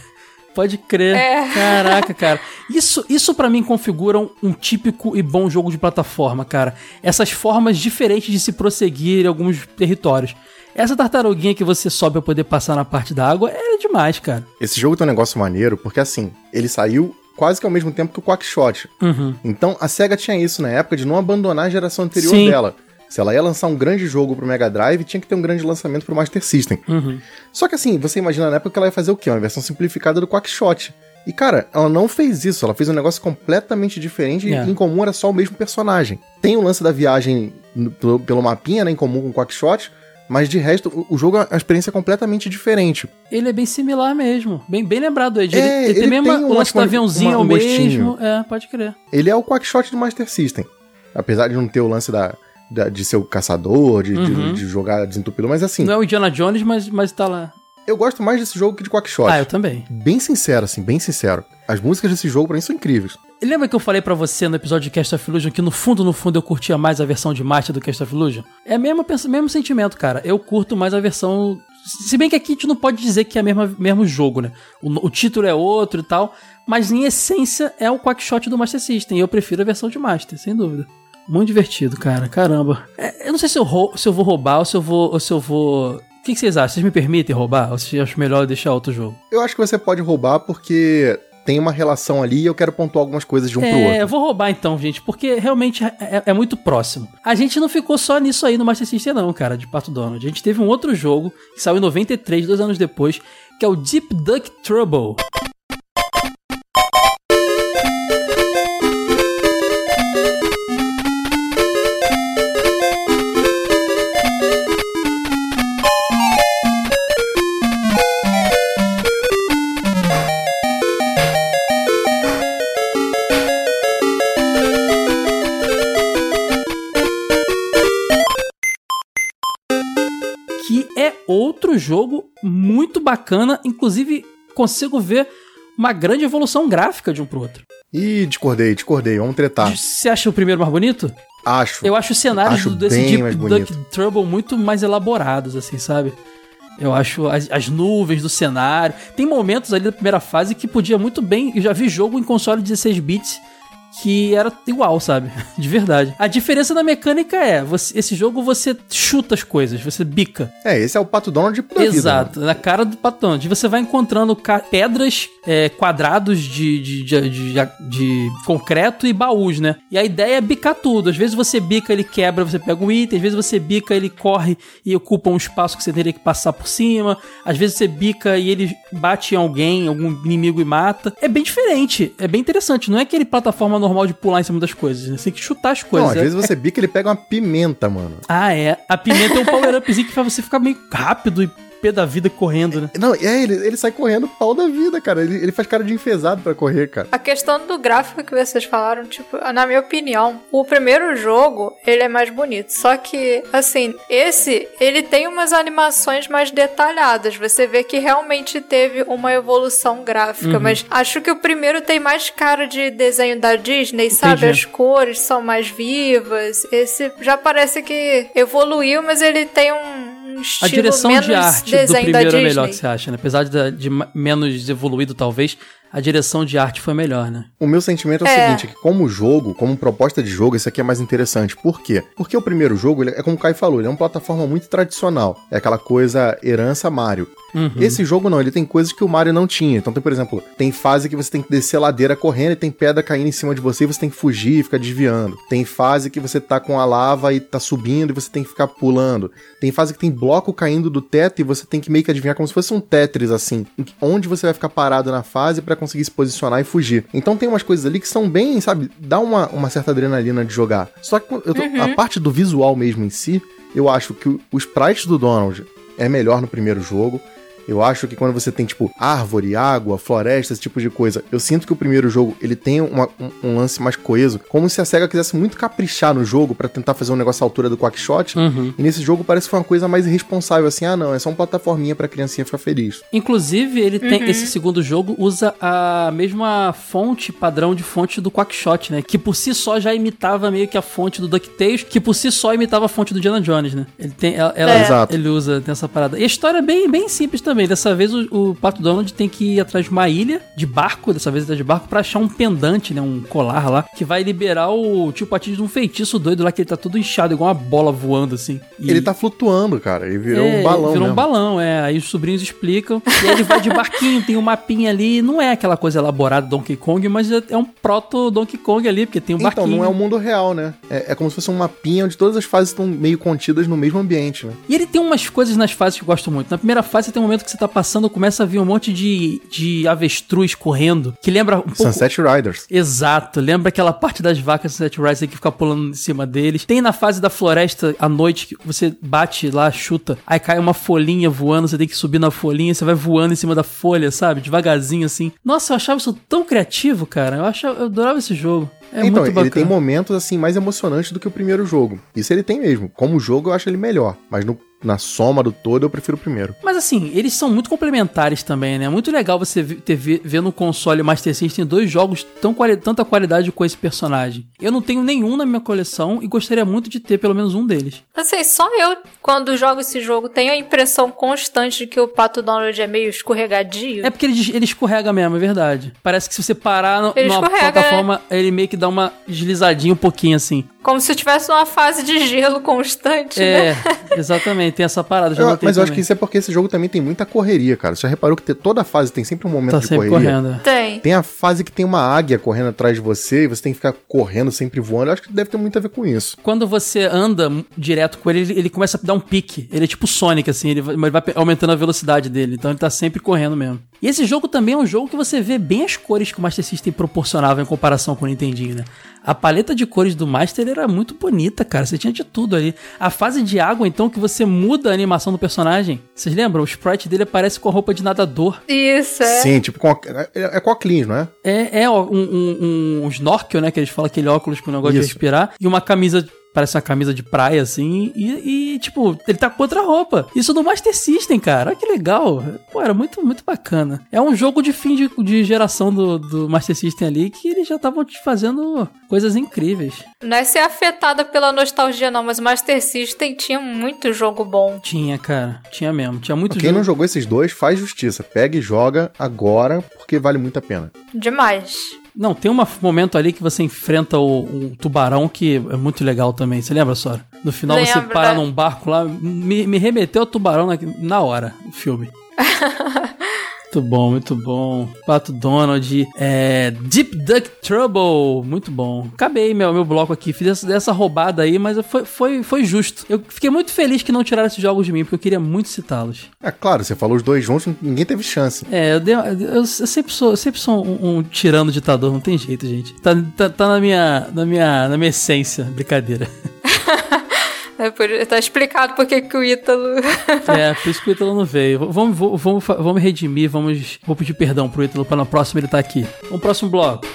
Pode crer. É. Caraca, cara. Isso, isso para mim configura um, típico e bom jogo de plataforma, cara. Essas formas diferentes de se prosseguir em alguns territórios. Essa tartaruguinha que você sobe pra poder passar na parte da água era demais, cara. Esse jogo tem um negócio maneiro, porque assim, ele saiu quase que ao mesmo tempo que o Quackshot. Uhum. Então a SEGA tinha isso na época de não abandonar a geração anterior Sim. dela. Se ela ia lançar um grande jogo pro Mega Drive, tinha que ter um grande lançamento pro Master System. Uhum. Só que assim, você imagina na época que ela ia fazer o quê? Uma versão simplificada do Quackshot. E cara, ela não fez isso, ela fez um negócio completamente diferente É. e em comum era só o mesmo personagem. Tem o lance da viagem pelo, pelo mapinha, né, em comum com o Quackshot, mas de resto, o, jogo é uma experiência completamente diferente. Ele é bem similar mesmo. Bem, bem lembrado, Ed. É, ele, ele tem ele mesmo tem o um- lance do aviãozinho uma- é um gostinho. mesmo. É, pode crer. Ele é o Quackshot do Master System. Apesar de não ter o lance da, da- de ser o caçador, de, de- Uhum. de jogar desentupido, mas assim, Não é o Indiana Jones, mas, mas tá lá. eu gosto mais desse jogo que de Quackshot. Ah, eu também. Bem sincero, assim, bem sincero. As músicas desse jogo pra mim são incríveis. Lembra que eu falei pra você no episódio de Cast of Illusion que no fundo, no fundo eu curtia mais a versão de Master do Cast of Illusion? É o mesmo, mesmo sentimento, cara. Eu curto mais a versão. Se bem que aqui a gente não pode dizer que é o mesmo, mesmo jogo, né? O, o título é outro e tal, mas em essência é o Quackshot do Master System. E eu prefiro a versão de Master, sem dúvida. Muito divertido, cara. Caramba. É, eu não sei se eu, rou- se eu vou roubar ou se eu vou. Ou se eu vou... O que, que vocês acham? Vocês me permitem roubar? Ou vocês acham melhor eu deixar outro jogo? Eu acho que você pode roubar porque tem uma relação ali e eu quero pontuar algumas coisas de um pro É, eu outro. vou roubar então, gente, porque realmente é, é- é muito próximo. A gente não ficou só nisso aí no Master System, não, cara, de Pato Donald. A gente teve um outro jogo que saiu em 93, dois anos depois, que é o Deep Duck Trouble. Outro jogo muito bacana, inclusive consigo ver uma grande evolução gráfica de um pro outro. Ih, discordei, discordei. Vamos tretar. Você acha o primeiro mais bonito? Acho. Eu acho os cenários Acho do, desse Deep mais Duck. Trouble muito mais elaborados, assim, sabe? Eu acho as, as nuvens do cenário. Tem momentos ali da primeira fase que podia muito bem. Eu já vi jogo em console 16 bits que era igual, sabe? De verdade. A diferença da mecânica é: você- esse jogo você chuta as coisas, você bica. É, esse é o Pato Donald da vida. Exato, na cara do patão. De você vai encontrando pedras, é, quadrados de, de, de, de- de concreto e baús, né? E a ideia é bicar tudo. Às vezes você bica, ele quebra, você pega um item. Às vezes você bica, ele corre e ocupa um espaço que você teria que passar por cima. Às vezes você bica e ele bate em alguém, algum inimigo e mata. É bem diferente, é bem interessante. Não é aquele plataforma normal de pular em cima das coisas. Né? Você tem que chutar as Não, coisas. às É- vezes você bica ele pega uma pimenta, mano. Ah, é. A pimenta é um power-upzinho que faz você ficar meio rápido e pé da vida correndo, né? Não, é, ele, ele sai correndo pau da vida, cara. Ele, ele faz cara de enfesado pra correr, cara. A questão do gráfico que vocês falaram, tipo, na minha opinião, o primeiro jogo, ele é mais bonito. Só que, assim, esse, ele tem umas animações mais detalhadas. Você vê que realmente teve uma evolução gráfica. Mas acho que o primeiro tem mais cara de desenho da Disney, sabe? Entendi. As cores são mais vivas. Esse já parece que evoluiu, mas ele tem um, um estilo A direção menos de arte do primeiro é melhor que você acha, né? Apesar de, de menos evoluído, talvez, a direção de arte foi melhor, né? O meu sentimento é o É. seguinte, é que como jogo, como proposta de jogo, esse aqui é mais interessante. Por quê? Porque o primeiro jogo, ele é como o Kai falou, ele é uma plataforma muito tradicional. É aquela coisa herança Mario. Uhum. Esse jogo não, ele tem coisas que o Mario não tinha. Então tem, por exemplo, tem fase que você tem que descer a ladeira correndo e tem pedra caindo em cima de você e você tem que fugir e ficar desviando. Tem fase que você tá com a lava e tá subindo e você tem que ficar pulando. Tem fase que tem bloco caindo do teto e você tem que meio que adivinhar como se fosse um Tetris, assim. Onde você vai ficar parado na fase pra conseguir se posicionar e fugir. Então tem umas coisas ali que são bem, sabe, dá uma, uma certa adrenalina de jogar. Só que tô- a parte do visual mesmo em si, eu acho que o, o sprite do Donald é melhor no primeiro jogo. Eu acho que quando você tem, tipo, árvore, água, floresta, esse tipo de coisa, eu sinto que o primeiro jogo, ele tem uma- um, um lance mais coeso, como se a SEGA quisesse muito caprichar no jogo pra tentar fazer um negócio à altura do Quackshot, Uhum. e nesse jogo parece que foi uma coisa mais irresponsável, assim, ah não, é só uma plataforminha pra criancinha ficar feliz. Inclusive, ele tem. Esse segundo jogo usa a mesma fonte, padrão de fonte do Quackshot, né? Que por si só já imitava meio que a fonte do DuckTales, que por si só imitava a fonte do Diana Jones, né? Ele tem. Ela, ela- É. Exato. Ele usa nessa parada. E a história é bem, bem simples também. Dessa vez o, o Pato Donald tem que ir atrás de uma ilha de barco, dessa vez ele tá de barco, pra achar um pendante, né? Um colar lá, que vai liberar o tio Patinho de um feitiço doido lá, que ele tá todo inchado, igual uma bola voando assim. E- Ele tá flutuando, cara, ele virou é, um balão Virou mesmo. um balão, é. Aí os sobrinhos explicam. E aí ele vai de barquinho, tem um mapinha ali. Não é aquela coisa elaborada do Donkey Kong, mas é é um proto Donkey Kong ali, porque tem um Então, barquinho. não é o mundo real, né? É, é como se fosse um mapinha onde todas as fases estão meio contidas no mesmo ambiente, né? E ele tem umas coisas nas fases que eu gosto muito. Na primeira fase tem um momento que você tá passando, começa a vir um monte de, de avestruz correndo, que lembra um pouco... Sunset Riders. Exato, lembra aquela parte das vacas do Set Rise que fica pulando em cima deles. Tem na fase da floresta à noite que você bate lá, chuta, aí cai uma folhinha voando, você tem que subir na folhinha, você vai voando em cima da folha, sabe? Devagarzinho assim. Nossa, eu achava isso tão criativo, cara. Eu, achava, eu adorava esse jogo. É então, muito ele tem momentos assim mais emocionantes do que o primeiro jogo. Isso ele tem mesmo. Como jogo, eu acho ele melhor. Mas no- na soma do todo, eu prefiro o primeiro. Mas assim, eles são muito complementares também, né? Muito legal você ter, ver, no console Master System dois jogos tão quali tanta qualidade com esse personagem. Eu não tenho nenhum na minha coleção e gostaria muito de ter pelo menos um deles. Assim, só eu, quando jogo esse jogo, tenho a impressão constante de que o Pato Donald é meio escorregadio. É porque ele, ele escorrega mesmo, é verdade. Parece que se você parar no, numa plataforma, ele meio que dá uma deslizadinha um pouquinho assim. Como se tivesse uma fase de gelo constante, né? É, exatamente, tem essa parada. Já Eu- mas eu acho que isso é porque esse jogo também tem muita correria, cara. Você já reparou que ter- toda fase tem sempre um momento tá de sempre correria? correndo. Tem. Tem a fase que tem uma águia correndo atrás de você e você tem que ficar correndo, sempre voando. Eu acho que deve ter muito a ver com isso. Quando você anda direto com ele, ele, ele começa a dar um pique. Ele é tipo Sonic, assim, ele vai, ele vai aumentando a velocidade dele. Então ele tá sempre correndo mesmo. E esse jogo também é um jogo que você vê bem as cores que o Master System proporcionava em comparação com o Nintendinho, né? A paleta de cores do Master era muito bonita, cara. Você tinha de tudo ali. A fase de água, então, que você muda a animação do personagem. Vocês lembram? O sprite dele aparece com a roupa de nadador. Isso, é. Sim, tipo, com a, é, é com a clean, não é? É, é ó, um, um, um snorkel, né? Que eles falam aquele óculos com o negócio de Isso. respirar. E uma camisa parece uma camisa de praia, assim, e, e, tipo, ele tá com outra roupa. Isso do Master System, cara. Olha que legal. Pô, era muito, muito bacana. É um jogo de fim de, de geração do, do Master System ali que eles já estavam fazendo coisas incríveis. Não é ser afetada pela nostalgia, não, mas Master System tinha muito jogo bom. Tinha, cara. Tinha mesmo. Tinha muito Quem jogo. não jogou esses dois, faz justiça. Pega e joga agora, porque vale muito a pena. Demais. Não, tem um momento ali que você enfrenta o, um tubarão que é muito legal também. Você lembra, Sora? No final você para né? num barco lá, me, me remeteu ao tubarão na, na hora, o filme. muito bom, muito bom. Pato Donald, é, Deep Duck Trouble, muito bom. Acabei meu, meu bloco aqui, fiz essa, dessa roubada aí, mas foi, foi, foi justo. Eu fiquei muito feliz que não tiraram esses jogos de mim, porque eu queria muito citá-los. É claro, você falou os dois juntos, ninguém teve chance. É, eu, dei- eu- eu sempre sou, eu sempre sou um, um tirano ditador, não tem jeito, gente. Tá, tá, tá na, minha, na, minha, na minha essência, brincadeira. É tá explicado por que o Ítalo. É, por isso que o Ítalo não veio. Vamos, vamos, vamos, vamos redimir, vamos. Vou pedir perdão pro Ítalo pra na próxima ele tá aqui. Vamos pro próximo bloco.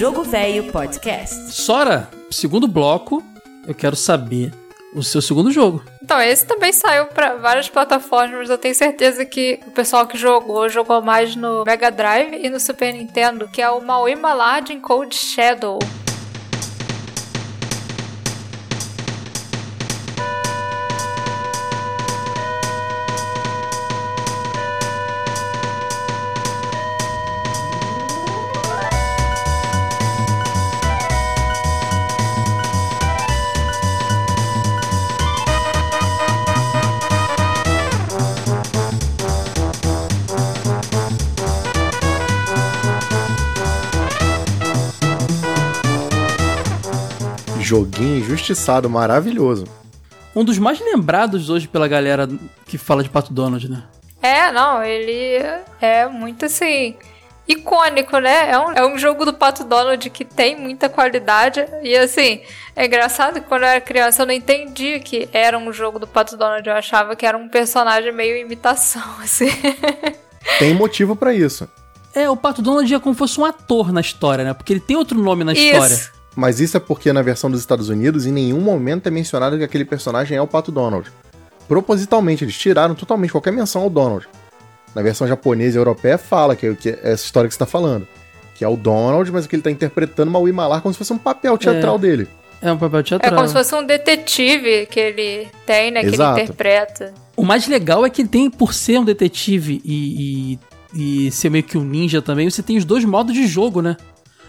Jogo Velho Podcast. Sora, segundo bloco, eu quero saber o seu segundo jogo. Então, esse também saiu pra várias plataformas, mas eu tenho certeza que o pessoal que jogou, jogou mais no Mega Drive e no Super Nintendo, que é o Maui Malard em Cold Shadow. Joguinho injustiçado, maravilhoso. Um dos mais lembrados hoje pela galera que fala de Pato Donald, né? É, não, ele é muito assim. Icônico, né? É um, é um jogo do Pato Donald que tem muita qualidade. E assim, é engraçado que quando eu era criança eu não entendia que era um jogo do Pato Donald. Eu achava que era um personagem meio imitação, assim. Tem motivo pra isso. É, o Pato Donald é como se fosse um ator na história, né? Porque ele tem outro nome na história. Isso. Mas isso é porque na versão dos Estados Unidos, em nenhum momento é mencionado que aquele personagem é o Pato Donald. Propositalmente, eles tiraram totalmente qualquer menção ao Donald. Na versão japonesa e europeia fala que, que é essa história que você tá falando. Que é o Donald, mas que ele tá interpretando Maui Malar como se fosse um papel teatral É. dele. É um papel É teatral. como se fosse um detetive que ele tem, né? Que Exato. ele interpreta. O mais legal é que ele tem, por ser um detetive e, e, e ser meio que um ninja também, você tem os dois modos de jogo, né?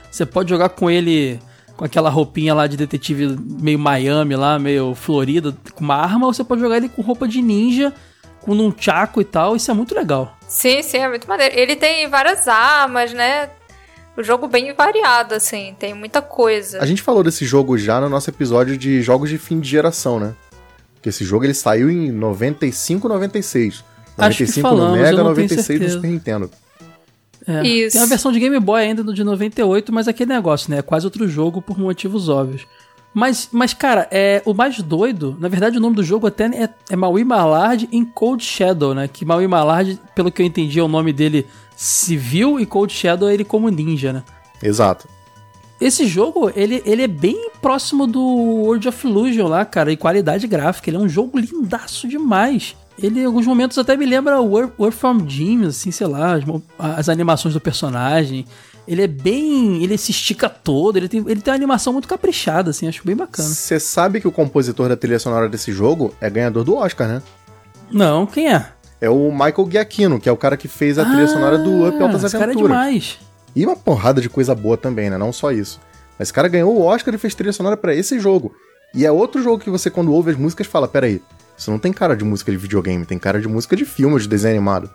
Você pode jogar com ele com aquela roupinha lá de detetive meio Miami lá, meio Florida, com uma arma, ou você pode jogar ele com roupa de ninja, com um chaco e tal, isso é muito legal. Sim, sim, é muito maneiro. Ele tem várias armas, né? O jogo bem variado, assim, tem muita coisa. A gente falou desse jogo já no nosso episódio de jogos de fim de geração, né? Porque esse jogo ele saiu em 95, 96. Acho que 95 falamos, no eu Mega, não tenho 96 no. Super Nintendo. É, Isso. Tem a versão de Game Boy ainda do de 98, mas aquele negócio, né? É quase outro jogo por motivos óbvios. Mas, mas cara, é, o mais doido, na verdade o nome do jogo até é, é Maui Malard em Cold Shadow, né? Que Maui Malard, pelo que eu entendi, é o nome dele civil e Cold Shadow é ele como ninja, né? Exato. Esse jogo, ele, ele é bem próximo do World of Illusion lá, cara, em qualidade gráfica. Ele é um jogo lindaço demais. Ele, em alguns momentos, até me lembra o War, War from Dreams, assim, sei lá, as, as animações do personagem. Ele é bem. Ele se estica todo, ele tem, ele tem uma animação muito caprichada, assim, acho bem bacana. Você sabe que o compositor da trilha sonora desse jogo é ganhador do Oscar, né? Não, quem é? É o Michael Giacchino, que é o cara que fez a trilha sonora do Up Altas Ah, esse cara é Aventuras. demais. E uma porrada de coisa boa também, né? Não só isso. Mas esse cara ganhou o Oscar e fez trilha sonora pra esse jogo. E é outro jogo que você, quando ouve as músicas, fala: peraí, isso não tem cara de música de videogame, tem cara de música de filme, de desenho animado.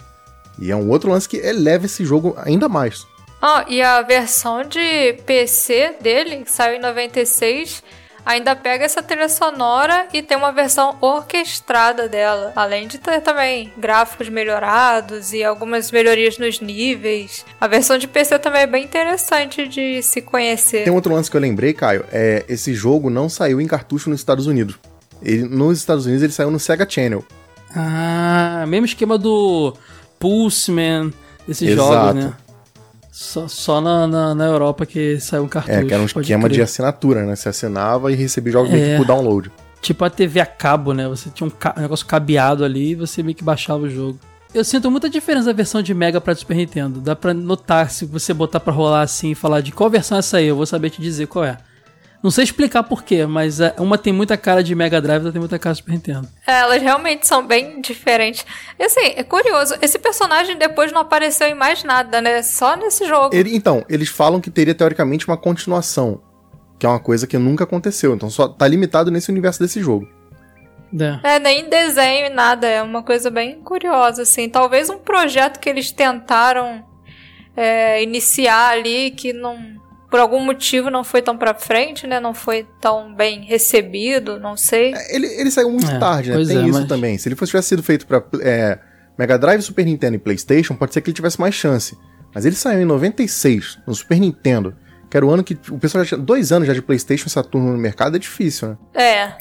E é um outro lance que eleva esse jogo ainda mais. Ah, e a versão de PC dele, que saiu em 96, ainda pega essa trilha sonora e tem uma versão orquestrada dela. Além de ter também gráficos melhorados e algumas melhorias nos níveis. A versão de PC também é bem interessante de se conhecer. Tem outro lance que eu lembrei, Caio. É, esse jogo não saiu em cartucho nos Estados Unidos. Ele, nos Estados Unidos ele saiu no Sega Channel. Ah, mesmo esquema do Pulseman, esses Exato. jogos, né? Só, só na, na, na Europa que saiu um cartucho. É, que era um esquema de crer. assinatura, né? Você assinava e recebia jogos meio que É. por download. Tipo a TV a cabo, né? Você tinha um, ca- um negócio cabeado ali e você meio que baixava o jogo. Eu sinto muita diferença da versão de Mega pra Super Nintendo. Dá pra notar se você botar pra rolar assim e falar de qual versão é essa aí, eu vou saber te dizer qual é. Não sei explicar porquê, mas é, uma tem muita cara de Mega Drive, outra tem muita cara de Super Nintendo. É, elas realmente são bem diferentes. E assim, é curioso, esse personagem depois não apareceu em mais nada, né? Só nesse jogo. Ele- então, eles falam que teria teoricamente uma continuação. Que é uma coisa que nunca aconteceu. Então só tá limitado nesse universo desse jogo. É. É, nem desenho e nada, é uma coisa bem curiosa, assim. Talvez um projeto que eles tentaram é, iniciar ali, que não, por algum motivo não foi tão pra frente, né? Não foi tão bem recebido, não sei. Ele, ele saiu muito É, tarde, né? Tem é, isso mas- também. Se ele fosse tivesse sido feito pra é, Mega Drive, Super Nintendo e PlayStation, pode ser que ele tivesse mais chance. Mas ele saiu em 96, no Super Nintendo, que era o ano que o pessoal já tinha dois anos já de PlayStation e Saturno no mercado, é difícil, né? É,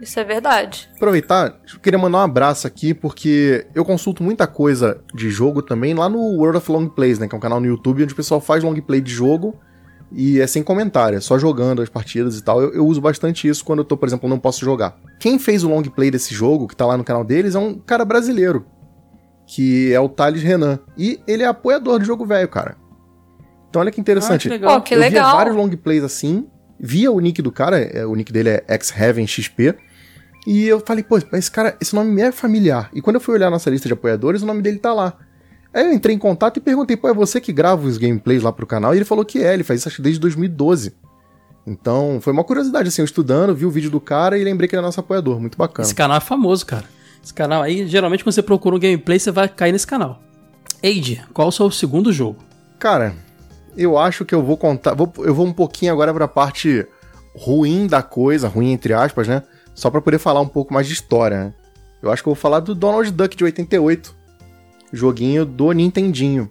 isso é verdade. Aproveitar, eu queria mandar um abraço aqui, porque eu consulto muita coisa de jogo também lá no World of Long Plays, né? Que é um canal no YouTube onde o pessoal faz long play de jogo e é sem comentário, é só jogando as partidas e tal. Eu, eu uso bastante isso quando eu tô, por exemplo, não posso jogar. Quem fez o long play desse jogo, que tá lá no canal deles, é um cara brasileiro, que é o Thales Renan. E ele é apoiador do jogo velho, cara. Então olha que interessante. Ah, que legal. Pô, que eu legal. via vários long plays assim, via o nick do cara, é, o nick dele é XHeavenXP, e eu falei, pô, esse cara, esse nome me é familiar. E quando eu fui olhar a nossa lista de apoiadores, o nome dele tá lá. Aí eu entrei em contato e perguntei, pô, é você que grava os gameplays lá pro canal? E ele falou que é, ele faz isso acho desde 2012. Então, foi uma curiosidade, assim, eu estudando, vi o vídeo do cara e lembrei que ele é nosso apoiador, muito bacana. Esse canal é famoso, cara. Esse canal aí, geralmente quando você procura um gameplay, você vai cair nesse canal. Age, qual o seu segundo jogo? Cara, eu acho que eu vou contar. vou- eu vou um pouquinho agora pra parte ruim da coisa, ruim entre aspas, né? Só pra poder falar um pouco mais de história, né? Eu acho que eu vou falar do Donald Duck de 88. Joguinho do Nintendinho.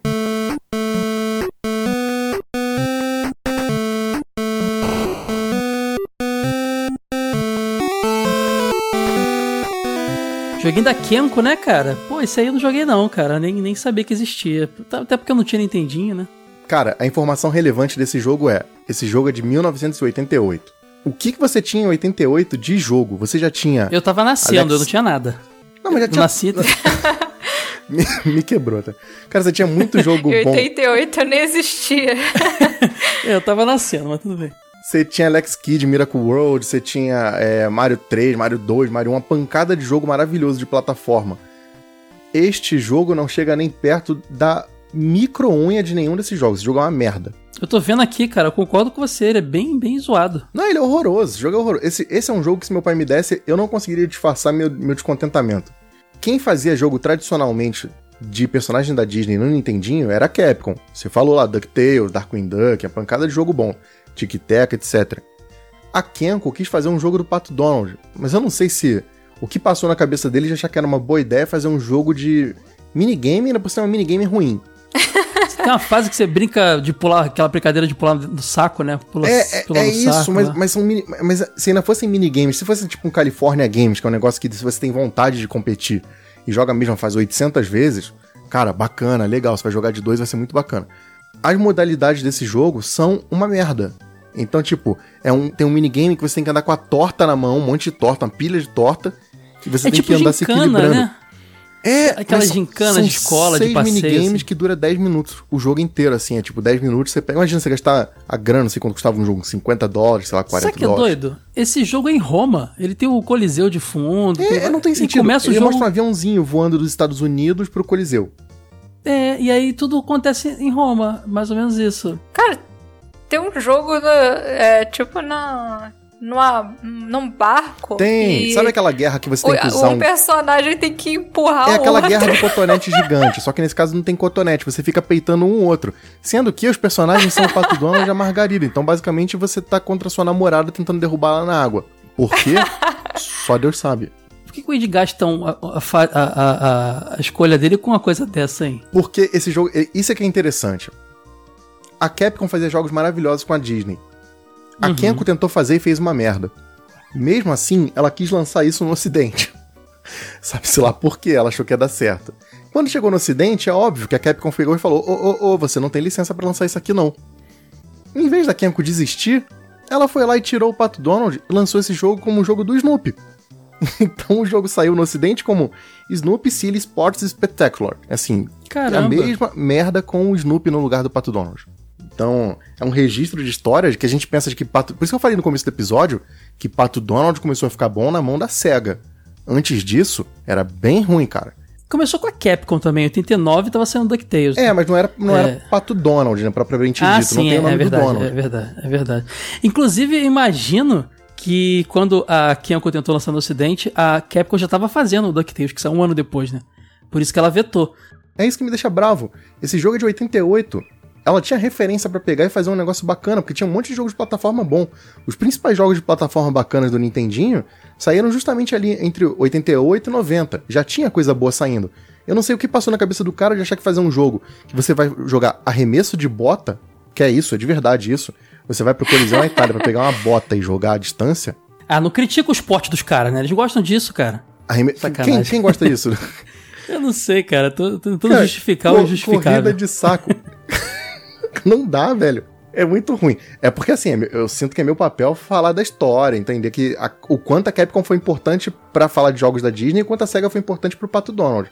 Joguinho da Kenko, né, cara? Pô, esse aí eu não joguei não, cara. Nem, nem sabia que existia. Até porque eu não tinha Nintendinho, né? Cara, a informação relevante desse jogo é: esse jogo é de 1988. O que, que você tinha em 88 de jogo? Você já tinha. Eu tava nascendo, Alex- eu não tinha nada. Não, mas já Eu tinha. nasci. me, me quebrou, tá? Cara, você tinha muito jogo Em bom. 88 eu nem existia. eu tava nascendo, mas tudo bem. Você tinha Alex Kidd, Miracle World, você tinha é, Mario 3, Mario 2, Mario 1, uma pancada de jogo maravilhoso de plataforma. Este jogo não chega nem perto da micro-unha de nenhum desses jogos. Esse jogo é uma merda. Eu tô vendo aqui, cara, eu concordo com você, ele é bem, bem zoado. Não, ele é horroroso. Esse jogo é horroroso. Esse, esse é um jogo que se meu pai me desse, eu não conseguiria disfarçar meu, meu descontentamento. Quem fazia jogo tradicionalmente de personagem da Disney no Nintendinho era a Capcom. Você falou lá DuckTales, Darkwing Duck, a pancada de jogo bom. Tic Tac, etc. A Kenko quis fazer um jogo do Pato Donald, mas eu não sei se o que passou na cabeça dele já achar que era uma boa ideia fazer um jogo de minigame, ainda por ser um minigame ruim. Tem uma fase que você brinca de pular, aquela brincadeira de pular do saco, né? Pula, É, é, pula é isso, saco, mas, né? mas, são mini, mas se ainda fossem minigames, se fosse tipo um California Games, que é um negócio que se você tem vontade de competir e joga a mesma faz 800 vezes, cara, bacana, legal, você vai jogar de dois, vai ser muito bacana. As modalidades desse jogo são uma merda. Então, tipo, é um, tem um minigame que você tem que andar com a torta na mão, um monte de torta, uma pilha de torta, e você É tem tipo que andar se gincana, equilibrando. né? É, Aquelas são de escola, de seis passeio, minigames assim. que dura 10 minutos, o jogo inteiro, assim, é tipo 10 minutos, você pega, imagina você gastar a grana, não sei quanto custava um jogo, 50 dólares, sei lá, 40 Sabe que é dólares. doido? Esse jogo é em Roma. Ele tem o Coliseu de fundo. É, não tem e sentido. começa o Ele jogo. mostra um aviãozinho voando dos Estados Unidos pro Coliseu. É, e aí tudo acontece em Roma. Mais ou menos isso. Cara, tem um jogo, no- é, tipo na, numa, num barco. Tem. e Sabe aquela guerra que você tem que o, usar o um. personagem tem que empurrar É o aquela outro. guerra de cotonete gigante, só que nesse caso não tem cotonete, você fica peitando um ou outro. Sendo que os personagens são o Pato Donald e a Margarida, então basicamente você tá contra sua namorada tentando derrubar ela na água. Por quê? Só Deus sabe. Por que, que o Ed gastam a, a- a- a escolha dele com uma coisa dessa, hein? Porque esse jogo. Isso é que é interessante. A Capcom fazia jogos maravilhosos com a Disney. A Uhum. Kenko tentou fazer e fez uma merda. Mesmo assim, ela quis lançar isso no Ocidente. Sabe-se lá por quê? Ela achou que ia dar certo. Quando chegou no Ocidente, é óbvio que a Capcom pegou e falou: Ô, ô, ô, você não tem licença pra lançar isso aqui, não. Em vez da Kenko desistir, ela foi lá e tirou o Pato Donald e lançou esse jogo como um jogo do Snoopy. então o jogo saiu no Ocidente como Snoopy Silly Sports Spectacular. Assim, é a Caramba. mesma merda com o Snoopy no lugar do Pato Donald. Então, é um registro de história de que a gente pensa de que Pato. Por isso que eu falei no começo do episódio que Pato Donald começou a ficar bom na mão da SEGA. Antes disso, era bem ruim, cara. Começou com a Capcom também, em 89 tava saindo DuckTales. É, mas não era, não É. era Pato Donald, né? Propriamente ah, dito. não sim, tem é, o nome é verdade, do Donald. é verdade, é verdade. Inclusive, eu imagino que quando a Kenko tentou lançar no Ocidente, a Capcom já tava fazendo o DuckTales, que saiu um ano depois, né? Por isso que ela vetou. É isso que me deixa bravo. Esse jogo é de 88. Ela tinha referência pra pegar e fazer um negócio bacana, porque tinha um monte de jogos de plataforma bom. Os principais jogos de plataforma bacanas do Nintendinho saíram justamente ali entre 88 e 90. Já tinha coisa boa saindo. Eu não sei o que passou na cabeça do cara de achar que fazer um jogo que você vai jogar arremesso de bota, que é isso, é de verdade isso. Você vai pro Coliseu na Itália pra pegar uma bota e jogar à distância. Ah, não critica o esporte dos caras, né? Eles gostam disso, cara. Arreme... Quem, quem gosta disso? Eu não sei, cara. Tô tô tentando Cara, justificar o injustificável. Corrida de saco. não dá, velho. É muito ruim. É porque, assim, é eu sinto que é meu papel falar da história, entender que a- o quanto a Capcom foi importante pra falar de jogos da Disney e quanto a SEGA foi importante pro Pato Donald.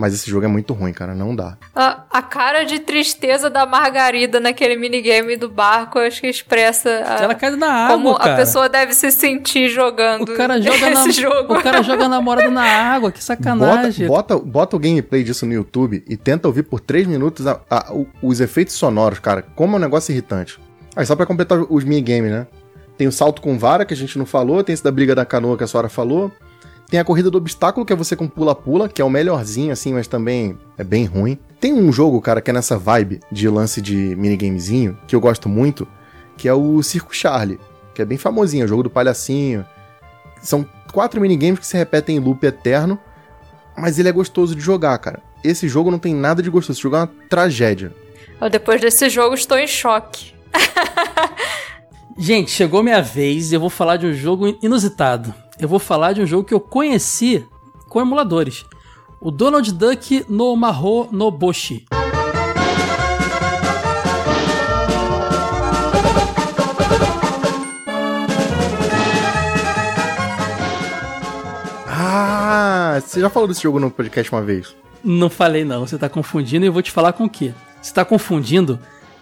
Mas esse jogo é muito ruim, cara. Não dá. A, a cara de tristeza da Margarida naquele minigame do barco, eu acho que expressa a- Ela cai na água, como cara. a pessoa deve se sentir jogando O cara joga na, esse jogo. o cara joga a namorada na água, que Bota, sacanagem. bota, bota o gameplay disso no YouTube e tenta ouvir por 3 minutos a- a- os efeitos sonoros, cara. Como é um negócio irritante. Aí, só pra completar os minigames, né? Tem o salto com vara, que a gente não falou. Tem esse da briga da canoa, que a senhora falou. Tem a corrida do obstáculo, que é você com pula-pula, que é o melhorzinho, assim, mas também é bem ruim. Tem um jogo, cara, que é nessa vibe de lance de minigamezinho, que eu gosto muito, que é o Circo Charlie, que é bem famosinho, é o jogo do palhacinho. São quatro minigames que se repetem em loop eterno, mas ele é gostoso de jogar, cara. Esse jogo não tem nada de gostoso, esse jogo é uma tragédia. Eu, Depois desse jogo, estou em choque. Gente, chegou minha vez e eu vou falar de um jogo inusitado. Eu vou falar de um jogo que eu conheci com emuladores. O Donald Duck no Maho no Boshi. Ah, você já falou desse jogo no podcast uma vez. Não falei não, você tá confundindo e eu vou te falar com o quê? Você tá confundindo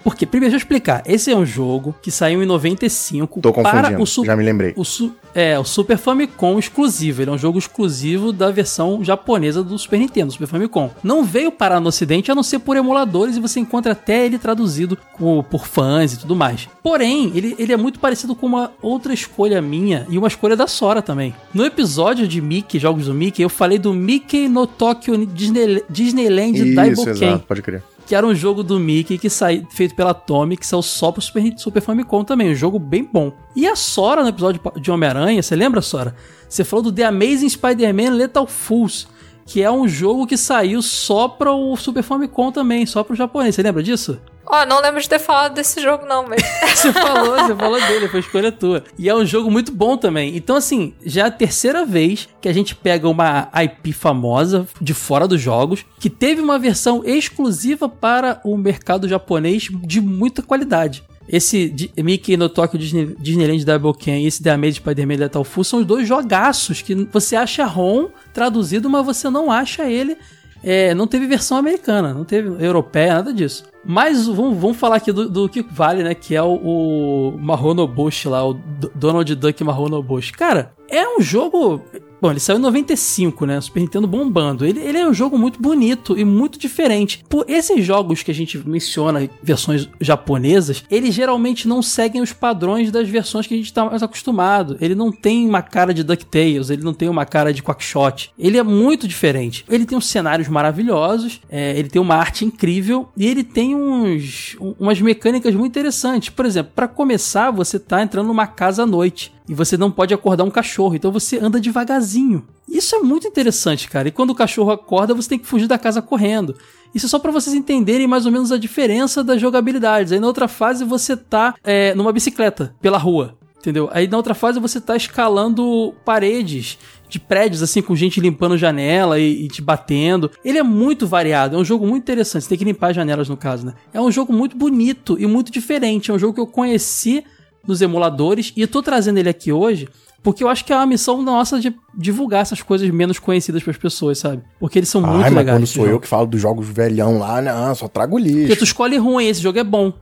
porque, primeiro, deixa eu explicar. Esse é um jogo que saiu em 95 Tô para o, Su- já me lembrei. o, Su- é, o Super Famicom exclusivo. Ele é um jogo exclusivo da versão japonesa do Super Nintendo, Super Famicom. Não veio parar no ocidente a não ser por emuladores e você encontra até ele traduzido co- por fãs e tudo mais. Porém, ele, ele é muito parecido com uma outra escolha minha e uma escolha da Sora também. No episódio de Mickey, jogos do Mickey, eu falei do Mickey no Tokyo Disney, Disneyland Isso, Daiboken exato, pode crer. Que era um jogo do Mickey que saiu feito pela Tommy, que saiu só pro Super, Super Famicom também, um jogo bem bom. E a Sora no episódio de Homem-Aranha, você lembra, Sora? Você falou do The Amazing Spider-Man Lethal Fools, que é um jogo que saiu só para o Super Famicom também, só pro japonês. Você lembra disso? Ó, não lembro de ter falado desse jogo, não, mas. Você falou, você falou dele, foi escolha tua. E é um jogo muito bom também. Então, assim, já é a terceira vez que a gente pega uma IP famosa de fora dos jogos, que teve uma versão exclusiva para o mercado japonês de muita qualidade. Esse Mickey no Tokyo Disney, Disneyland Double Ken e esse The Amazing Spider-Man Lethal Full são os dois jogaços que você acha ROM traduzido, mas você não acha ele é, não teve versão americana, não teve europeia, nada disso. Mas vamos, vamos falar aqui do, do que vale, né? Que é o, o Mahono Bush lá, o D- Donald Duck Mahono Bush. Cara, é um jogo. Bom, ele saiu em 95, né? Super Nintendo bombando. Ele, ele é um jogo muito bonito e muito diferente. Por esses jogos que a gente menciona, versões japonesas, eles geralmente não seguem os padrões das versões que a gente tá mais acostumado. Ele não tem uma cara de DuckTales, ele não tem uma cara de Quackshot. Ele é muito diferente. Ele tem uns cenários maravilhosos, é, ele tem uma arte incrível e ele tem uns, umas mecânicas muito interessantes. Por exemplo, para começar, você tá entrando numa casa à noite e você não pode acordar um cachorro, então você anda devagarzinho. Isso é muito interessante, cara. E quando o cachorro acorda, você tem que fugir da casa correndo. Isso é só para vocês entenderem mais ou menos a diferença das jogabilidades. Aí na outra fase você tá é, numa bicicleta pela rua, entendeu? Aí na outra fase você tá escalando paredes de prédios, assim, com gente limpando janela e, e, te batendo. Ele é muito variado, é um jogo muito interessante. Você tem que limpar as janelas, no caso, né? É um jogo muito bonito e muito diferente. É um jogo que eu conheci nos emuladores e eu tô trazendo ele aqui hoje porque eu acho que é uma missão nossa de divulgar essas coisas menos conhecidas para as pessoas, sabe? Porque eles são Ai, muito mas legais. quando sou eu que falo dos jogos velhão lá, não, só trago lixo. Porque tu escolhe ruim, esse jogo é bom.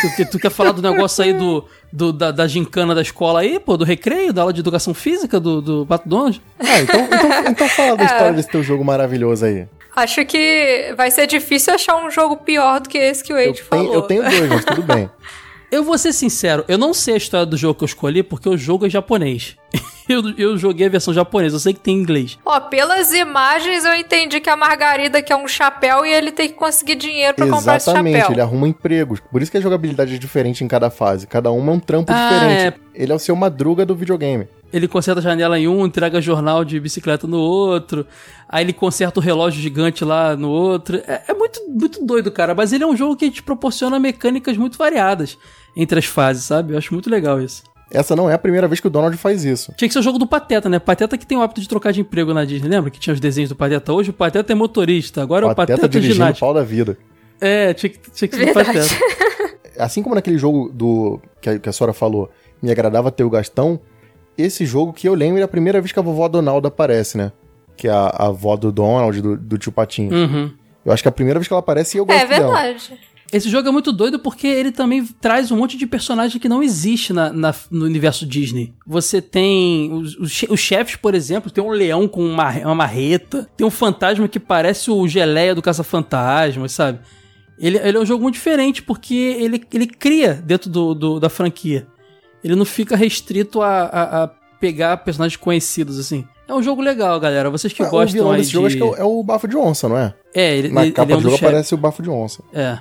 Porque tu quer falar do negócio aí do, do da, da gincana da escola aí, pô, do recreio, da aula de educação física do, do Pato Donald. Ah, então, então, então fala da história desse teu jogo maravilhoso aí. Acho que vai ser difícil achar um jogo pior do que esse que o Eu Wade falou. tenho, eu tenho dois, mas tudo bem. Eu vou ser sincero, eu não sei a história do jogo que eu escolhi porque o jogo é japonês. Eu, eu joguei a versão japonesa, eu sei que tem em inglês. Ó, pelas imagens eu entendi que a Margarida quer um chapéu e ele tem que conseguir dinheiro pra comprar esse Exatamente, chapéu. ele arruma empregos. Por isso que a jogabilidade é diferente em cada fase. Cada uma é um trampo Ah, diferente. Ele é o seu madruga do videogame. Ele conserta a janela em um, entrega jornal de bicicleta no outro. Aí ele conserta o relógio gigante lá no outro. É, é muito, muito doido, cara. Mas ele é um jogo que te proporciona mecânicas muito variadas entre as fases, sabe? Eu acho muito legal isso. Essa não é a primeira vez que o Donald faz isso. Tinha que ser o jogo do Pateta, né? Pateta que tem o hábito de trocar de emprego na Disney. Lembra que tinha os desenhos do Pateta? Hoje o Pateta é motorista, agora é o Pateta Pateta dirigindo o pau da vida. É, tinha que, tinha que ser Verdade. Pateta. Assim como naquele jogo do que a, que a Sora falou, me agradava ter o Gastão, esse jogo que eu lembro é a primeira vez que a vovó Donalda aparece, né? Que é a, a avó do Donald, do, do tio Patinho. Uhum. Eu acho que é a primeira vez que ela aparece e eu gosto É dela. verdade. Esse jogo é muito doido porque ele também traz um monte de personagem que não existe na, na- no universo Disney. Você tem os, os, che- os chefes, por exemplo, tem um leão com uma, uma marreta, tem um fantasma que parece o geleia do Caça-Fantasmas, sabe? Ele, ele é um jogo muito diferente porque ele, ele cria dentro do, do- da franquia. Ele não fica restrito a, a- a pegar personagens conhecidos, assim. É um jogo legal, galera. Vocês que Ah, o gostam vilão aí desse jogo de... acho que é o, é o bafo de onça, não é? É, ele, Na ele, capa ele é um do jogo dos chefes. aparece o bafo de onça. É.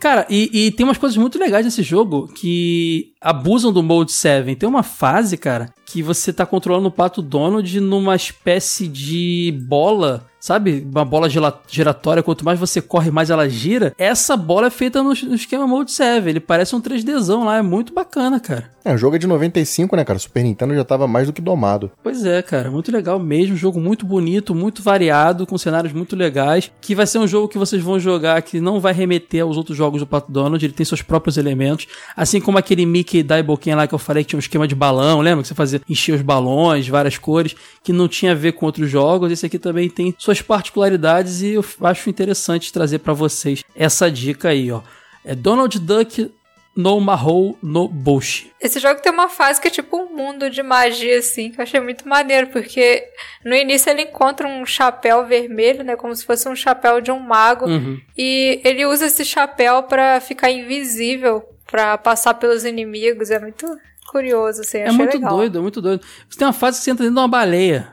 Cara, e, e tem umas coisas muito legais nesse jogo que abusam do Mode 7. Tem uma fase, cara, que você tá controlando o Pato Donald numa espécie de bola, sabe? Uma bola giratória. Quanto mais você corre, mais ela gira. Essa bola é feita no, no esquema Mode 7. Ele parece um 3Dzão lá. É muito bacana, cara. É, o jogo é de 95, né, cara? Super Nintendo já tava mais do que domado. Pois é, cara, muito legal mesmo, jogo muito bonito, muito variado, com cenários muito legais, que vai ser um jogo que vocês vão jogar que não vai remeter aos outros jogos do Pato Donald, ele tem seus próprios elementos, assim como aquele Mickey Daiboken lá que eu falei que tinha um esquema de balão, lembra que você fazia encher os balões, várias cores, que não tinha a ver com outros jogos, esse aqui também tem suas particularidades e eu acho interessante trazer pra vocês essa dica aí, ó. É Donald Duck no Mahou no Boshi. Esse jogo tem uma fase que é tipo um mundo de magia, assim, que eu achei muito maneiro, porque no início ele encontra um chapéu vermelho, né? Como se fosse um chapéu de um mago. Uhum. E ele usa esse chapéu pra ficar invisível, pra passar pelos inimigos. É muito curioso, assim. É muito legal. doido, é muito doido. Você tem uma fase que você entra dentro de uma baleia.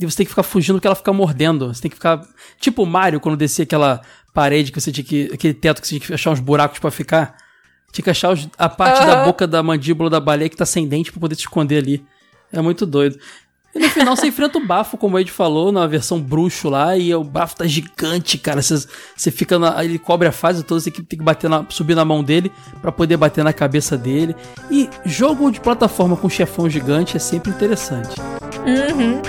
E você tem que ficar fugindo porque ela fica mordendo. Você tem que ficar. Tipo o Mario, quando descia aquela parede que você tinha que. aquele teto que você tinha que achar uns buracos pra ficar. Tinha que achar os- a parte da Aham. boca da mandíbula da baleia que tá sem dente pra poder se esconder ali. É muito doido. E no final você enfrenta o bafo, como o Ed falou, na versão bruxo lá, e o bafo tá gigante, cara. Você, você fica na. Ele cobre a fase toda, você tem que bater na, subir na mão dele pra poder bater na cabeça dele. E jogo de plataforma com chefão gigante é sempre interessante. Uhum.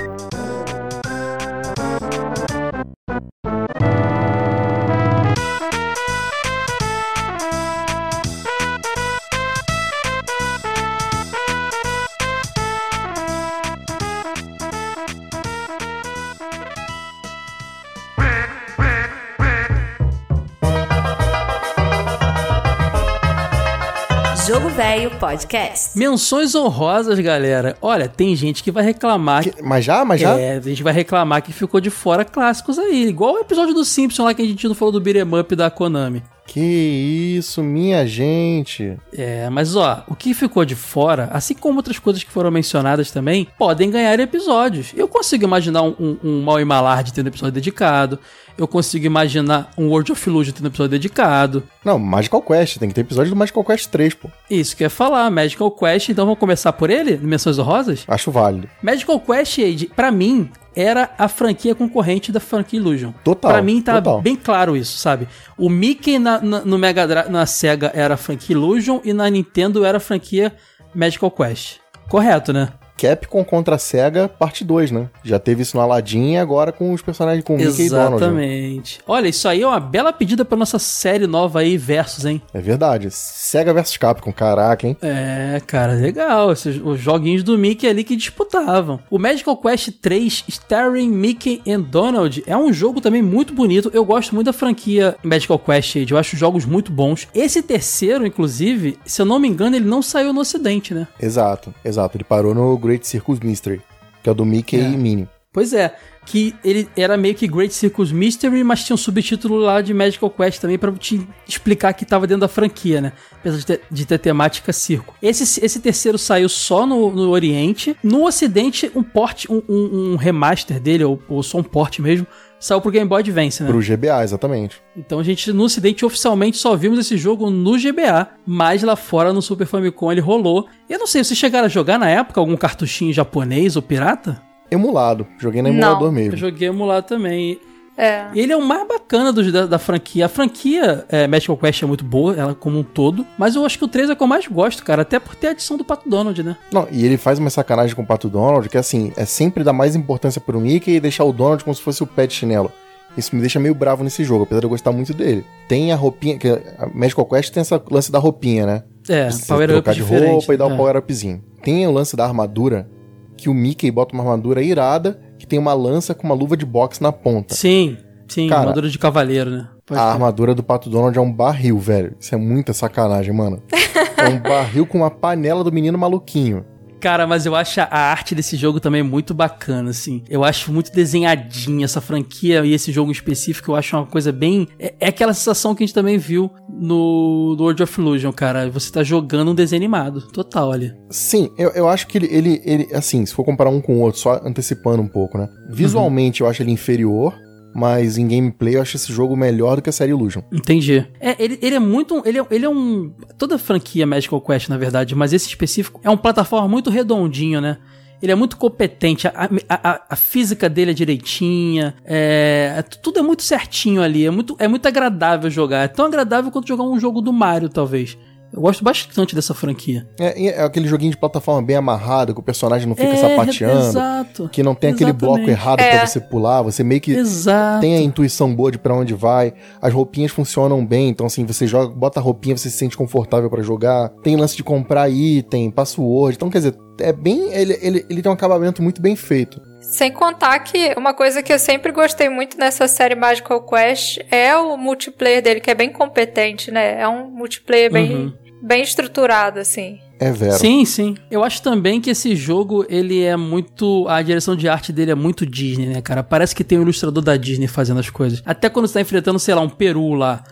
Velho Podcast. Menções honrosas, galera. Olha, tem gente que vai reclamar. Que- mas já? Mas já? É, a gente vai reclamar que ficou de fora clássicos aí. Igual o episódio do Simpson lá que a gente não falou do beat'em up da Konami. Que isso, minha gente. É, mas ó, o que ficou de fora, assim como outras coisas que foram mencionadas também, podem ganhar episódios. Eu consigo imaginar um, um, um Mal e Malard tendo episódio dedicado. Eu consigo imaginar um World of Illusion tendo episódio dedicado. Não, Magical Quest, tem que ter episódio do Magical Quest 3, pô. Isso que eu ia falar, Magical Quest, então vamos começar por ele? Menções honrosas? Acho válido. Magical Quest, Age, pra mim, era a franquia concorrente da franquia Illusion. Total, Pra mim tá total. bem claro isso, sabe? O Mickey na, na- no Mega Drive, na Sega era a franquia Illusion e na Nintendo era a franquia Magical Quest. Correto, né? Capcom contra a SEGA, parte 2, né? Já teve isso no Aladdin e agora com os personagens com Mickey e Donald. né? Exatamente. Olha, isso aí é uma bela pedida pra nossa série nova aí, Versus, hein? É verdade. SEGA versus Capcom, caraca, hein? É, cara, legal. Esses, os joguinhos do Mickey ali que disputavam. O Magical Quest 3 Starring Mickey and Donald é um jogo também muito bonito. Eu gosto muito da franquia Magical Quest Age. Eu acho jogos muito bons. Esse terceiro, inclusive, se eu não me engano, ele não saiu no ocidente, né? Exato, exato. Ele parou no Great Circus Mystery, que é o do Mickey É. e Minnie. Pois é, que ele era meio que Great Circus Mystery, mas tinha um subtítulo lá de Magical Quest também pra te explicar que tava dentro da franquia, né? Apesar de ter, de ter temática circo. Esse, esse terceiro saiu só no, no Oriente. No Ocidente, um port, um, um- um remaster dele, ou, ou só um port mesmo, saiu pro Game Boy Advance, né? Pro GBA, exatamente. Então a gente no Ocidente oficialmente só vimos esse jogo no GBA, mas lá fora no Super Famicom ele rolou. Eu não sei, vocês chegaram a jogar na época algum cartuchinho japonês ou pirata? Emulado. Joguei no Não. emulador Eu mesmo. joguei emular também. É. Ele é o mais bacana dos- da, da franquia. A franquia é, Magical Quest é muito boa, ela como um todo. Mas eu acho que o 3 é o que eu mais gosto, cara. Até por ter a adição do Pato Donald, né? Não, e ele faz uma sacanagem com o Pato Donald, que assim, é sempre dar mais importância pro Mickey e deixar o Donald como se fosse o pé de chinelo. Isso me deixa meio bravo nesse jogo, apesar de eu gostar muito dele. Tem a roupinha, que a Magical Quest tem essa lance da roupinha, né? É, power up trocar de diferente. roupa e dar é. um power upzinho. Tem o lance da armadura, que o Mickey bota uma armadura irada, que tem uma lança com uma luva de boxe na ponta. Sim, sim, Cara, armadura de cavaleiro, né? Pode A ser. armadura do Pato Donald é um barril, velho. Isso é muita sacanagem, mano. É um barril com uma panela do menino maluquinho. Cara, mas eu acho a arte desse jogo também muito bacana, assim. Eu acho muito desenhadinha essa franquia e esse jogo em específico. Eu acho uma coisa bem. É, é aquela sensação que a gente também viu no, World of Illusion, cara. Você tá jogando um desenho animado. Total ali. Sim, eu, eu acho que ele, ele, ele, assim, se for comparar um com o outro, só antecipando um pouco, né? Visualmente eu acho ele inferior, mas em gameplay eu acho esse jogo melhor do que a série Illusion. Entendi. É, ele, ele é muito. Ele é, ele é um. Toda a franquia Magical Quest, na verdade, mas esse específico é um plataforma muito redondinho, né? Ele é muito competente, a, a- a- a física dele é direitinha, é, é- tudo é muito certinho ali, é muito, é muito agradável jogar. É tão agradável quanto jogar um jogo do Mario, talvez. Eu gosto bastante dessa franquia. É, é aquele joguinho de plataforma bem amarrado, que o personagem não fica é, sapateando, Exato. que não tem aquele bloco Exatamente. errado É. pra você pular, você meio que Exato. tem a intuição boa de pra onde vai, as roupinhas funcionam bem, então assim, você joga, bota a roupinha, você se sente confortável pra jogar, tem lance de comprar item, password, então quer dizer, é bem, ele, ele, ele tem um acabamento muito bem feito. Sem contar que uma coisa que eu sempre gostei muito nessa série Magical Quest é o multiplayer dele, que é bem competente, né? É um multiplayer bem, Uhum. bem estruturado, assim. É vero. Sim, sim. Eu acho também que esse jogo, ele é muito. A direção de arte dele é muito Disney, né, cara? Parece que tem um ilustrador da Disney fazendo as coisas. Até quando você tá enfrentando, sei lá, um peru lá.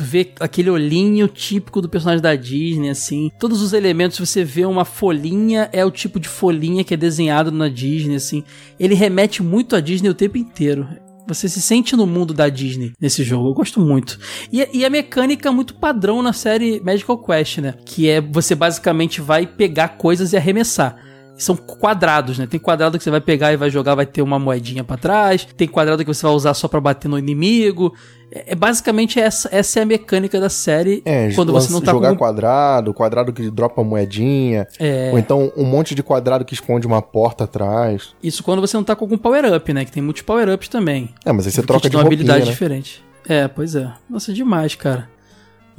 Tu vê aquele olhinho típico do personagem da Disney, assim. Todos os elementos, você vê uma folhinha, é o tipo de folhinha que é desenhado na Disney, assim. Ele remete muito a Disney o tempo inteiro. Você se sente no mundo da Disney nesse jogo. Eu gosto muito. E, e a mecânica é muito padrão na série Magical Quest, né? Que é você basicamente vai pegar coisas e arremessar. São quadrados, né? Tem quadrado que você vai pegar e vai jogar, vai ter uma moedinha pra trás. Tem quadrado que você vai usar só pra bater no inimigo. É, é basicamente essa, essa é a mecânica da série. É, quando você não tá jogar com quadrado, quadrado que dropa moedinha, É. ou então um monte de quadrado que esconde uma porta atrás. isso quando você não tá com algum power up, né? Que tem muitos power ups também. É, mas aí você troca de roupinha, habilidade né? diferente. É, pois é. Nossa, demais, cara.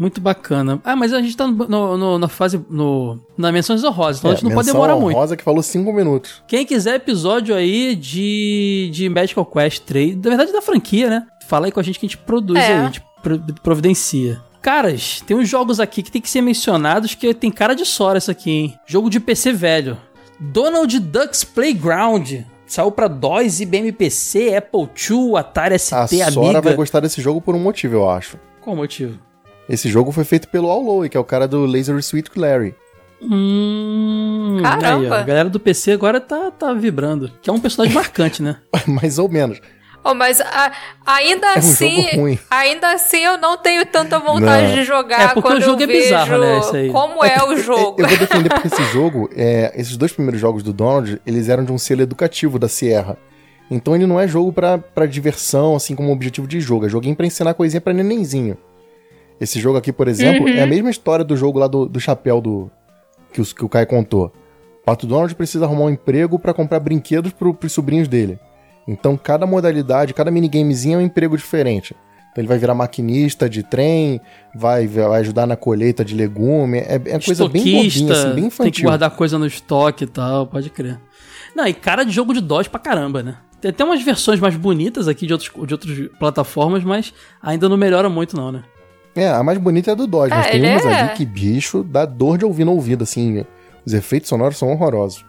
Muito bacana. Ah, mas a gente tá no, no- na fase. No, na menções honrosas, então a gente não pode demorar muito. Rosa que falou cinco minutos. Quem quiser episódio aí de, de Magical Quest 3, na verdade da franquia, né? Fala aí com a gente que a gente produz É. aí, a gente pro- providencia. Caras, tem uns jogos aqui que tem que ser mencionados que tem cara de Sora isso aqui, hein? Jogo de PC velho. Donald Duck's Playground. Saiu pra DOS, IBM PC, Apple II, Atari ST, A Amiga. Sora vai gostar desse jogo por um motivo, eu acho. Qual motivo? Esse jogo foi feito pelo Alloy, que é o cara do Laser Sweet Larry. Hum, Caramba. Aí, a galera do PC agora tá, tá vibrando. Que é um personagem marcante, né? Mais ou menos. Oh, mas a- ainda um assim, jogo ruim. ainda assim eu não tenho tanta vontade Não. de jogar É, porque quando o jogo eu é bizarro, né, isso aí. como é, o jogo. Eu vou defender porque esse jogo, é, esses dois primeiros jogos do Donald, eles eram de um selo educativo da Sierra. Então ele não é jogo pra, pra diversão, assim como objetivo de jogo. É joguinho pra ensinar coisinha pra nenenzinho. Esse jogo aqui, por exemplo, é a mesma história do jogo lá do, do chapéu do que, os, que o Kai contou. Pato Donald precisa arrumar um emprego pra comprar brinquedos pro, pros sobrinhos dele. Então cada modalidade, cada minigamezinho é um emprego diferente. Então ele vai virar maquinista de trem, vai, vai ajudar na colheita de legume. É, é coisa bem bobinha, assim, bem tem que infantil. guardar coisa no estoque e tal, pode crer. Não, e cara de jogo de DOS pra caramba, né? Tem até umas versões mais bonitas aqui de, outros, de outras plataformas, mas ainda não melhora muito não, né? É, a mais bonita é a do Dodge, mas É, tem ele umas é- ali que, bicho, dá dor de ouvir no ouvido, assim. Os efeitos sonoros são horrorosos.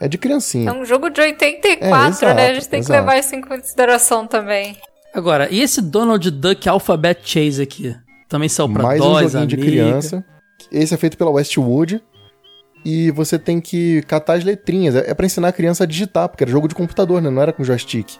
É de É criancinha. um jogo de 84, É, exato, né? A gente tem que exato. levar isso em consideração também. Agora, e esse Donald Duck Alphabet Chase aqui? Também saiu pra Mais um DOS, joguinho de Amiga. criança. Esse é feito pela Westwood. E você tem que catar as letrinhas. É é pra ensinar a criança a digitar, porque era jogo de computador, né? Não era com joystick.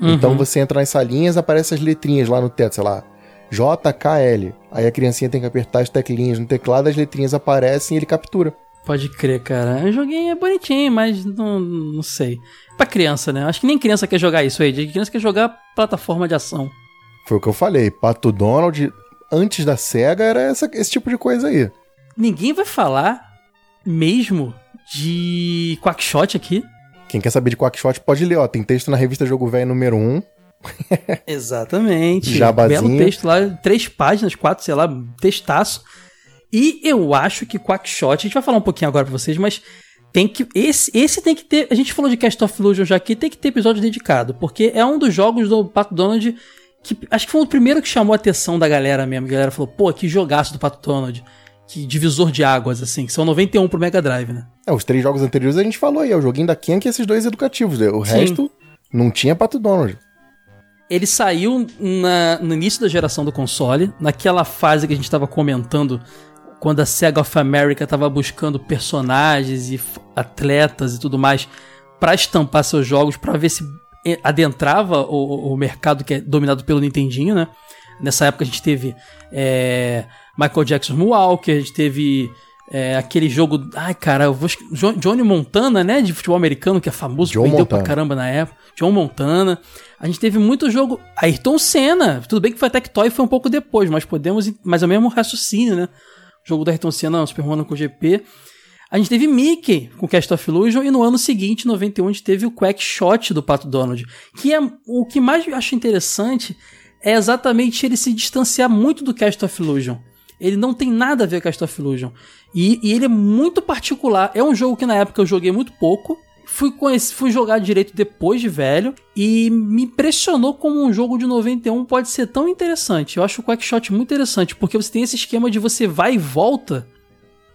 Uhum. Então você entra nas salinhas, aparece as letrinhas lá no teto, sei lá. J, K, L. Aí a criancinha tem que apertar as teclinhas no teclado, as letrinhas aparecem e ele captura. Pode crer, cara. O joguinho é bonitinho, mas não, não sei. Pra criança, né? Acho que nem criança quer jogar isso aí. De criança quer jogar plataforma de ação. Foi o que eu falei. Pato Donald, antes da SEGA, era essa- esse tipo de coisa aí. Ninguém vai falar mesmo de Quackshot aqui. Quem quer saber de Quackshot pode ler, ó. Tem texto na revista Jogo Velho número 1. Exatamente. Jabazinho. Belo texto lá, três páginas, quatro, sei lá, textaço. E eu acho que Quackshot, a gente vai falar um pouquinho agora pra vocês, mas tem que. Esse, esse tem que ter. A gente falou de Cast of Illusion já aqui, tem que ter episódio dedicado, porque é um dos jogos do Pato Donald que acho que foi o primeiro que chamou a atenção da galera mesmo. A galera falou, pô, que jogaço do Pato Donald. Que divisor de águas, assim, que são 91 pro Mega Drive, né? É, os três jogos anteriores a gente falou aí. É o joguinho da Kenk e esses dois educativos. né? O Sim. resto não tinha Pato Donald. Ele saiu na- no início da geração do console, naquela fase que a gente estava comentando, quando a Sega of America estava buscando personagens e atletas e tudo mais para estampar seus jogos, para ver se eh, adentrava o, o mercado que é dominado pelo Nintendinho, né? Nessa época a gente teve eh, Michael Jackson Moonwalker, a gente teve eh, aquele jogo, ai cara, eu vou, Johnny Montana, né, de futebol americano que é famoso, John vendeu Montana. pra caramba na época. John Montana. A gente teve muito jogo. Ayrton Senna. Tudo bem que foi a Tectoy foi um pouco depois, mas podemos. Mas é o mesmo raciocínio, né? O jogo do Ayrton Senna, Super Monaco GP. A gente teve Mickey com Cast of Illusion e no ano seguinte, 91, a gente teve o Quack Shot do Pato Donald. Que é o que mais eu acho interessante é exatamente ele se distanciar muito do Cast of Illusion. Ele não tem nada a ver com Illusion. E, e ele é muito particular. É um jogo que na época eu joguei muito pouco. Fui, conhece, fui jogar direito depois de velho e me impressionou como um jogo de 91 pode ser tão interessante. Eu acho o Quackshot muito interessante, porque você tem esse esquema de você vai e volta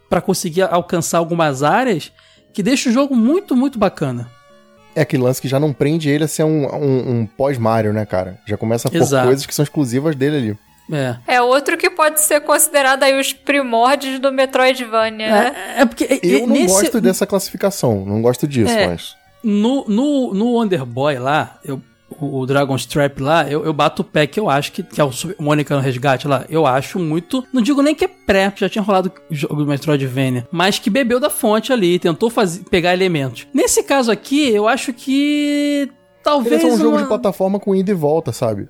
pra conseguir alcançar algumas áreas que deixa o jogo muito, muito bacana. É aquele lance que já não prende ele a ser um, um- um pós-Mario, né, cara? Já começa por Exato. coisas que são exclusivas dele ali. É. É outro que pode ser considerado aí os primórdios do Metroidvania, né? É, é porque Eu não nesse, gosto dessa classificação, não gosto disso, É. mas. No, no, no Wonder Boy lá, eu, o, o Dragon's Trap lá, eu, eu bato o pé que eu acho que, que é o Mônica no Resgate lá, eu acho muito. Não digo nem que é pré, já tinha rolado jogo do Metroidvania, mas que bebeu da fonte ali, tentou fazer, pegar elementos. Nesse caso aqui, eu acho que. Ele Talvez. é só um jogo uma- de plataforma com ida e volta, sabe?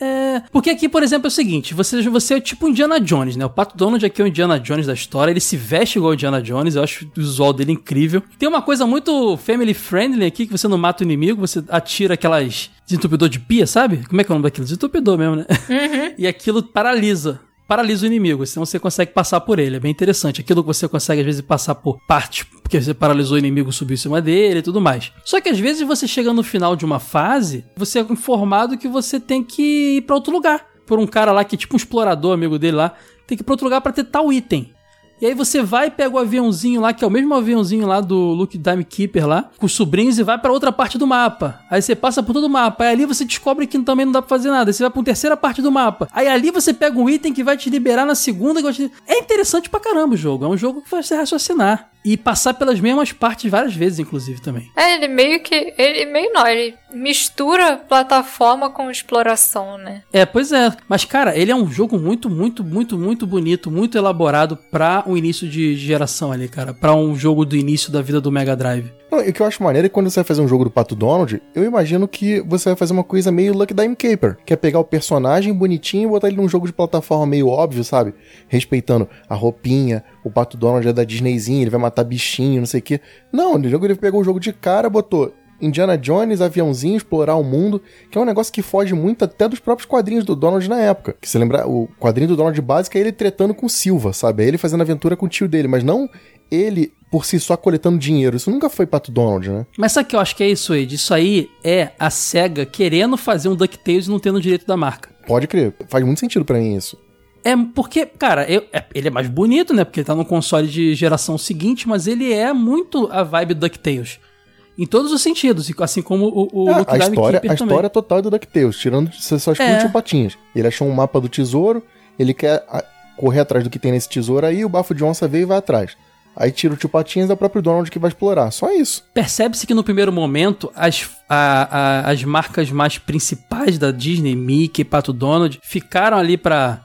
É, porque aqui, por exemplo, é o seguinte: você, você é tipo Indiana Jones, né? O Pato Donald aqui é o Indiana Jones da história. Ele se veste igual o Indiana Jones, eu acho o visual dele incrível. Tem uma coisa muito family friendly aqui: que você não mata o inimigo, você atira aquelas desentupidor de pia, sabe? Como é que é o nome daquilo? Desentupidor mesmo, né? E aquilo paralisa. Paralisa o inimigo, senão você consegue passar por ele. É bem interessante. Aquilo que você consegue, às vezes, passar por parte, porque você paralisou o inimigo, subiu em cima dele e tudo mais. Só que às vezes você chega no final de uma fase, você é informado que você tem que ir pra outro lugar. por um cara lá que é tipo um explorador, amigo dele lá. Tem que ir pra outro lugar pra ter tal item. E aí você vai pega o aviãozinho lá, que é o mesmo aviãozinho lá do Luke Timekeeper lá, com os sobrinhos e vai pra outra parte do mapa. Aí você passa por todo o mapa. Aí ali você descobre que também não dá pra fazer nada. Aí você vai pra uma terceira parte do mapa. Aí ali você pega um item que vai te liberar na segunda. vai te- É interessante pra caramba o jogo. É um jogo que faz você raciocinar. E passar pelas mesmas partes várias vezes, inclusive, também. É, ele meio que. Ele meio não, ele mistura plataforma com exploração, né? É, pois é. Mas, cara, ele é um jogo muito, muito, muito, muito bonito, muito elaborado pra um início de geração ali, cara. Pra um jogo do início da vida do Mega Drive. Não, e o que eu acho maneiro é que quando você vai fazer um jogo do Pato Donald, eu imagino que você vai fazer uma coisa meio Lucky Dime Caper, que é pegar o personagem bonitinho e botar ele num jogo de plataforma meio óbvio, sabe? Respeitando a roupinha, o Pato Donald é da Disneyzinha, ele vai matar bichinho, não sei o quê. Não, no jogo ele pegou o jogo de cara, botou Indiana Jones, aviãozinho, explorar o mundo, que é um negócio que foge muito até dos próprios quadrinhos do Donald na época. Que se lembrar, o quadrinho do Donald básico é ele tretando com Silva, sabe? É ele fazendo aventura com o tio dele, mas não ele por si só coletando dinheiro. Isso nunca foi Pato Donald, né? Mas sabe o que eu acho que é isso, Ed? Isso aí é a SEGA querendo fazer um DuckTales e não tendo direito da marca. Pode crer, faz muito sentido pra mim isso. É porque, cara, eu- é- ele é mais bonito, né? Porque ele tá no console de geração seguinte, mas ele é muito a vibe do DuckTales. Em todos os sentidos, e assim como o, o É, Luke a história, Keeper a também. história total é do DuckTales, tirando você só escute É. o Patinhas. Ele achou um mapa do tesouro, ele quer a- correr atrás do que tem nesse tesouro aí, o bafo de onça veio e vai atrás. Aí tira o tio Patinhas, é o próprio Donald que vai explorar. Só isso. Percebe-se que no primeiro momento as, a- a- as marcas mais principais da Disney, Mickey, Pato Donald, ficaram ali pra,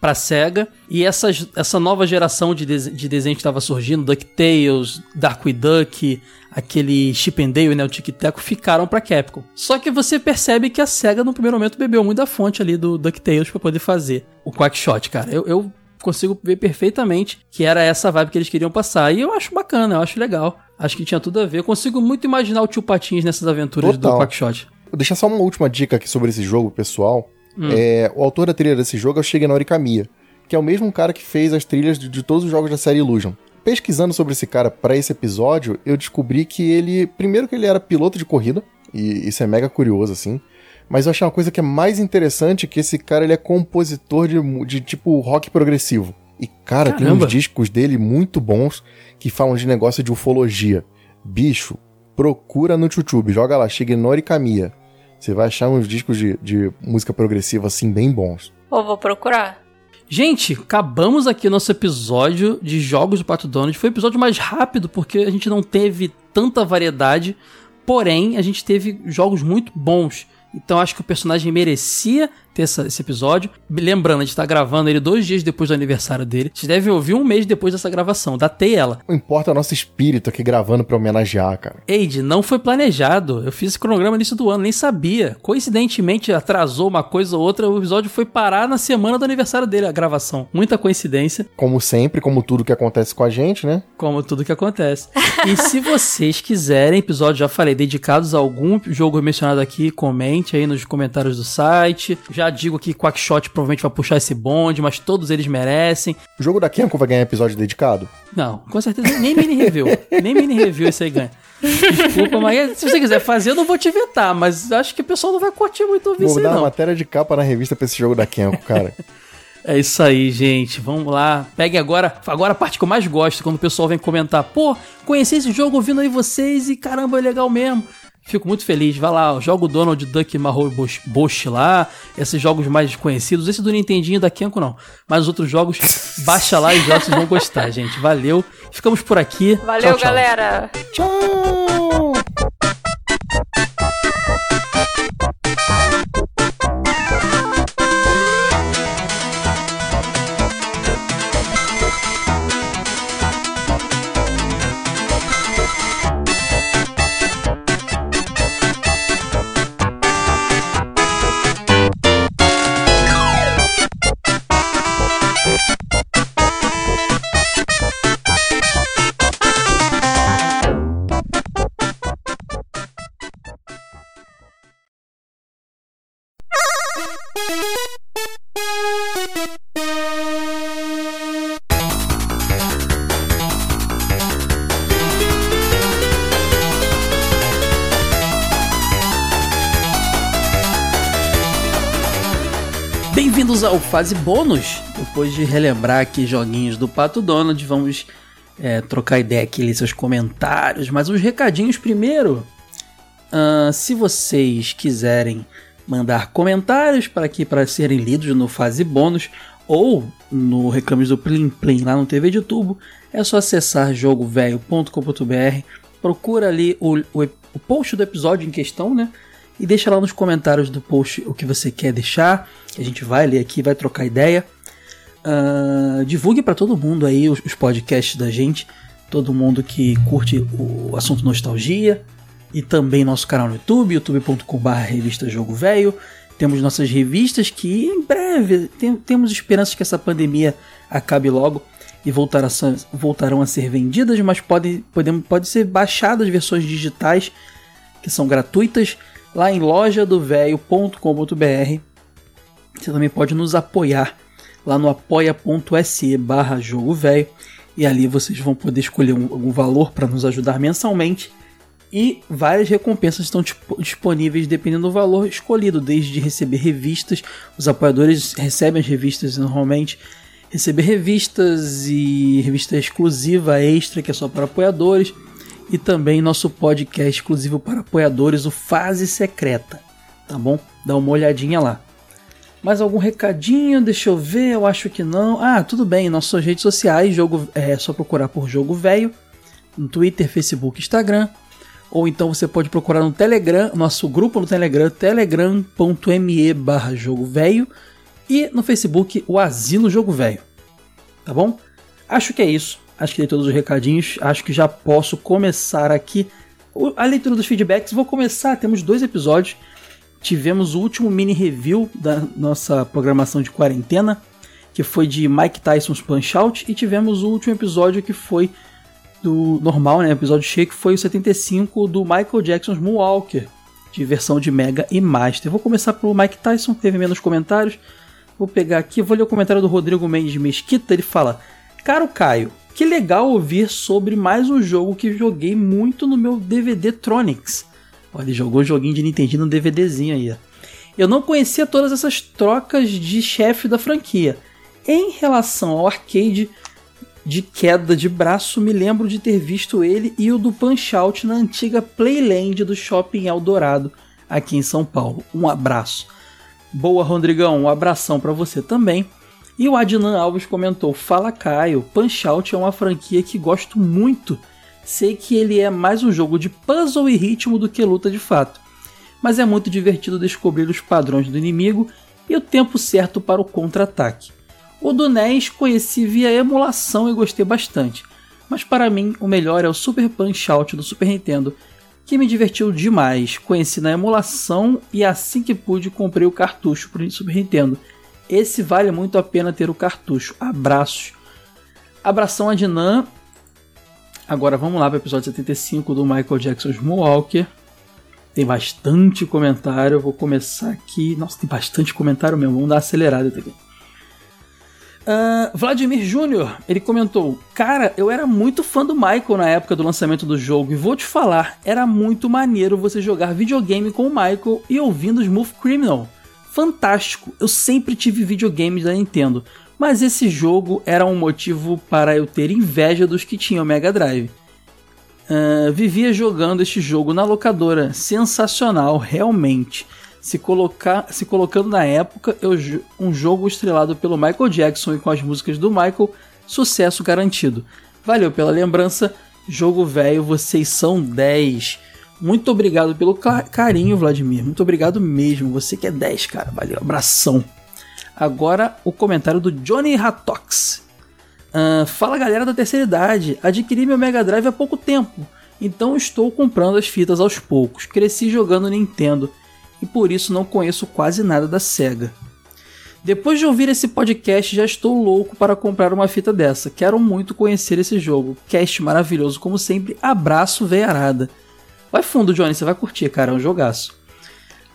pra SEGA. E essas, essa nova geração de, dese- de desenho que estava surgindo, DuckTales, Darkwing Duck, aquele Chip and Dale, né, o Tic Teco, ficaram pra Capcom. Só que você percebe que a SEGA no primeiro momento bebeu muito da fonte ali do DuckTales pra poder fazer o Quackshot, cara. Eu, eu consigo ver perfeitamente que era essa vibe que eles queriam passar. E eu acho bacana, eu acho legal. Acho que tinha tudo a ver. Eu consigo muito imaginar o tio Patins nessas aventuras Total. do Quackshot. Vou deixar só uma última dica aqui sobre esse jogo, pessoal. Hum. É, o autor da trilha desse jogo é o Shigenori Kamiya, que é o mesmo cara que fez as trilhas de, de todos os jogos da série Illusion. Pesquisando sobre esse cara para esse episódio, eu descobri que ele, primeiro que ele era piloto de corrida, e isso é mega curioso assim, mas eu achei uma coisa que é mais interessante que esse cara ele é compositor de, de tipo rock progressivo. E cara, tem Caramba. uns discos dele muito bons que falam de negócio de ufologia. Bicho, procura no YouTube, joga lá Shigenori Kamiya. Você vai achar uns discos de, de música progressiva assim bem bons. Ou vou procurar. Gente, acabamos aqui o nosso episódio de jogos do Pato Donald. Foi o episódio mais rápido porque a gente não teve tanta variedade, porém a gente teve jogos muito bons. Então acho que o personagem merecia ter essa- esse episódio. Lembrando, a gente tá gravando ele dois dias depois do aniversário dele. Vocês devem ouvir um mês depois dessa gravação. Datei ela. Não importa o nosso espírito aqui gravando pra homenagear, cara. Eide, não foi planejado. Eu fiz esse cronograma no início do ano, nem sabia. Coincidentemente, atrasou uma coisa ou outra, o episódio foi parar na semana do aniversário dele, a gravação. Muita coincidência, Como sempre, como tudo que acontece com a gente, né? como tudo que acontece. e se vocês quiserem, episódios, já falei, dedicados a algum jogo mencionado aqui, comente aí nos comentários do site. Já digo que Quackshot provavelmente vai puxar esse bonde, mas todos eles merecem. O jogo da Kenko vai ganhar episódio dedicado? Não, com certeza nem mini review. nem mini review esse aí ganha. Desculpa, mas se você quiser fazer, eu não vou te inventar, mas acho que o pessoal não vai curtir muito ouvir isso Vou aí, dar não. matéria de capa na revista pra esse jogo da Kenko, cara. É isso aí, gente. Vamos lá. Pegue agora, agora a parte que eu mais gosto, quando o pessoal vem comentar, pô, conheci esse jogo ouvindo aí vocês e caramba, é legal mesmo. Fico muito feliz. Vai lá, joga o Donald Duck Marrow Bosch, Bosch lá, esses jogos mais conhecidos. Esse do Nintendinho e da Kenko não, mas os outros jogos, baixa lá e joga, vocês vão gostar, gente. Valeu. Ficamos por aqui. Valeu, Tchau, tchau. galera! Tchau! Ao Fase Bônus. Depois de relembrar aqui joguinhos do Pato Donald, vamos é, trocar ideia aqui, ler seus comentários, mas uns recadinhos primeiro. Uh, se vocês quiserem mandar comentários para aqui para serem lidos no Fase Bônus ou no Reclames do Plim Plim lá no TV de Tubo, é só acessar jogovelho.com.br, procura ali o, o, o post do episódio em questão, né? E deixa lá nos comentários do post o que você quer deixar, a gente vai ler aqui, vai trocar ideia. Uh, divulgue para todo mundo aí os, os, podcasts da gente, todo mundo que curte o assunto nostalgia e também nosso canal no YouTube, youtube.com.br revista Jogo Velho. Temos nossas revistas que em breve tem, temos esperanças que essa pandemia acabe logo e voltar a, voltarão a ser vendidas, mas podem, podem, pode ser baixadas versões digitais que são gratuitas lá em lojadovelho.com.br. Você também pode nos apoiar lá no apoia.se barra jogo velho. E ali vocês vão poder escolher um, algum valor para nos ajudar mensalmente. E várias recompensas estão disponíveis dependendo do valor escolhido, desde receber revistas, os apoiadores recebem as revistas normalmente, receber revistas e revista exclusiva extra que é só para apoiadores e também nosso podcast exclusivo para apoiadores, o Fase Secreta, tá bom? Dá uma olhadinha lá. Mais algum recadinho? Deixa eu ver, eu acho que não. Ah, tudo bem, nossas redes sociais, jogo é só procurar por Jogo Velho, no Twitter, Facebook, Instagram, ou então você pode procurar no Telegram, nosso grupo no Telegram, telegram.me barra jogo velho, e no Facebook, o Asilo Jogo Velho. Tá bom? Acho que é isso. Acho que dei todos os recadinhos. Acho que já posso começar aqui a leitura dos feedbacks. Vou começar, temos dois episódios. Tivemos o último mini review da nossa programação de quarentena, que foi de Mike Tyson's Punch Out, e tivemos o último episódio que foi do normal, né, episódio cheio, que foi o 75 do Michael Jackson's Moonwalker, de versão de Mega e Master. Vou começar pelo Mike Tyson, teve menos comentários. Vou pegar aqui, vou ler o comentário do Rodrigo Mendes Mesquita, ele fala: Caro Caio, que legal ouvir sobre mais um jogo que joguei muito no meu DVD Tronics. Olha, ele jogou um joguinho de Nintendo no DVDzinho aí. Eu não conhecia todas essas trocas de chefe da franquia. Em relação ao arcade de queda de braço, me lembro de ter visto ele e o do Punch Out na antiga Playland do Shopping Eldorado, aqui em São Paulo. Um abraço. Boa, Rodrigão, um abração para você também. E o Adnan Alves comentou: Fala Caio, Punch Out é uma franquia que gosto muito. Sei que ele é mais um jogo de puzzle e ritmo do que luta de fato, mas é muito divertido descobrir os padrões do inimigo e o tempo certo para o contra-ataque. O do NES conheci via emulação e gostei bastante, mas para mim o melhor é o Super Punch Out do Super Nintendo, que me divertiu demais. Conheci na emulação e assim que pude comprei o cartucho para o Super Nintendo esse vale muito a pena ter o cartucho. Abraços. Abração a Dinan. Agora vamos lá para o episódio 75 do Michael Jackson's Moonwalker. Tem bastante comentário. Eu vou começar aqui. Nossa, tem bastante comentário mesmo. Vamos dar uma acelerada aqui. Uh, Vladimir Júnior, ele comentou: Cara, eu era muito fã do Michael na época do lançamento do jogo e vou te falar, era muito maneiro você jogar videogame com o Michael e ouvindo Smooth Criminal fantástico. Eu sempre tive videogames da Nintendo, mas esse jogo era um motivo para eu ter inveja dos que tinham Mega Drive. Uh, vivia jogando este jogo na locadora, sensacional, realmente. Se, colocar, se colocando na época, eu, um jogo estrelado pelo Michael Jackson e com as músicas do Michael, sucesso garantido. Valeu pela lembrança, jogo velho, vocês são 10. Muito obrigado pelo carinho, Vladimir. Muito obrigado mesmo. Você que é 10, cara. Valeu, abração. Agora o comentário do Johnny Hatox. Uh, fala galera da terceira idade. Adquiri meu Mega Drive há pouco tempo. Então estou comprando as fitas aos poucos. Cresci jogando Nintendo e por isso não conheço quase nada da SEGA. Depois de ouvir esse podcast, já estou louco para comprar uma fita dessa. Quero muito conhecer esse jogo. Cast maravilhoso, como sempre. Abraço, veiarada. Vai fundo, Johnny, você vai curtir, cara, é um jogaço.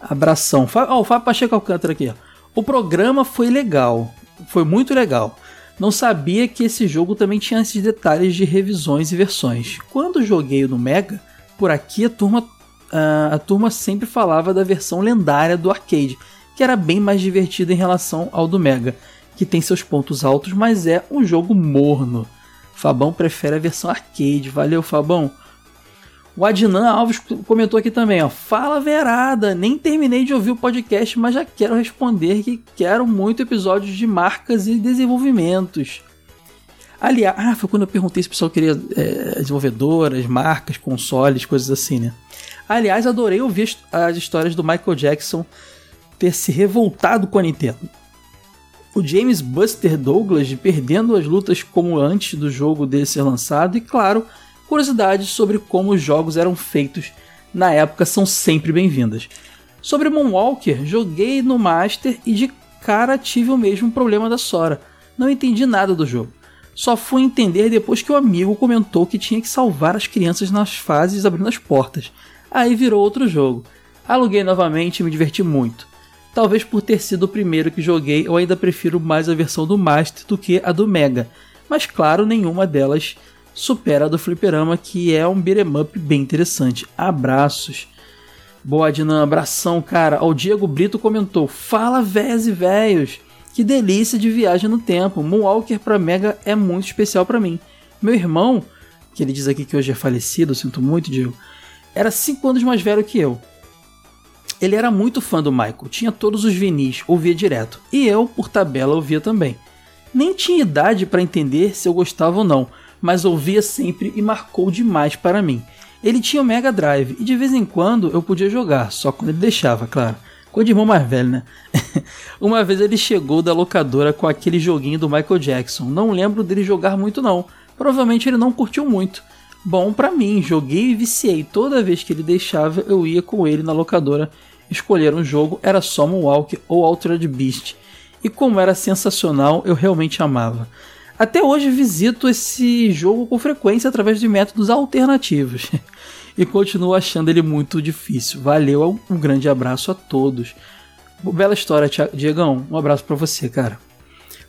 Abração. Ó, oh, o Fábio Pacheco Alcântara aqui. O programa foi legal, foi muito legal. Não sabia que esse jogo também tinha esses detalhes de revisões e versões. Quando joguei no Mega, por aqui a turma, a, turma sempre falava da versão lendária do arcade, que era bem mais divertido em relação ao do Mega, que tem seus pontos altos, mas é um jogo morno. Fabão prefere a versão arcade. Valeu, Fabão. O Adnan Alves comentou aqui também, ó. Fala verada, nem terminei de ouvir o podcast, mas já quero responder que quero muito episódios de marcas e desenvolvimentos. Aliás, ah, foi quando eu perguntei se o pessoal queria é, desenvolvedoras, marcas, consoles, coisas assim, né? Aliás, adorei ouvir as histórias do Michael Jackson ter se revoltado com a Nintendo. O James Buster Douglas perdendo as lutas como antes do jogo dele ser lançado e, claro, curiosidades sobre como os jogos eram feitos na época são sempre bem-vindas. Sobre Moonwalker, joguei no Master e de cara tive o mesmo problema da Sora. Não entendi nada do jogo. Só fui entender depois que o amigo comentou que tinha que salvar as crianças nas fases abrindo as portas. Aí virou outro jogo. Aluguei novamente e me diverti muito. Talvez por ter sido o primeiro que joguei, eu ainda prefiro mais a versão do Master do que a do Mega. Mas claro, nenhuma delas supera a do Fliperama, que é um beat'em up bem interessante. Abraços. Boa, Dinan, abração, cara. O Diego Brito comentou: Fala, véias e véios. Que delícia de viagem no tempo. Moonwalker pra Mega é muito especial para mim. Meu irmão, que ele diz aqui que hoje é falecido, sinto muito, Diego, era 5 anos mais velho que eu. Ele era muito fã do Michael, tinha todos os vinis, ouvia direto. E eu, por tabela, ouvia também. Nem tinha idade para entender se eu gostava ou não, mas ouvia sempre e marcou demais para mim. Ele tinha o Mega Drive e de vez em quando eu podia jogar, só quando ele deixava, claro. Coisa de irmão mais velho, né? Uma vez ele chegou da locadora com aquele joguinho do Michael Jackson. Não lembro dele jogar muito não. Provavelmente ele não curtiu muito. Bom, para mim, joguei e viciei. Toda vez que ele deixava, eu ia com ele na locadora escolher um jogo. Era só Moonwalk ou Altered Beast. E como era sensacional, eu realmente amava. Até hoje visito esse jogo com frequência através de métodos alternativos. e continuo achando ele muito difícil. Valeu, um grande abraço a todos. Bela história, Diegão. Um abraço para você, cara.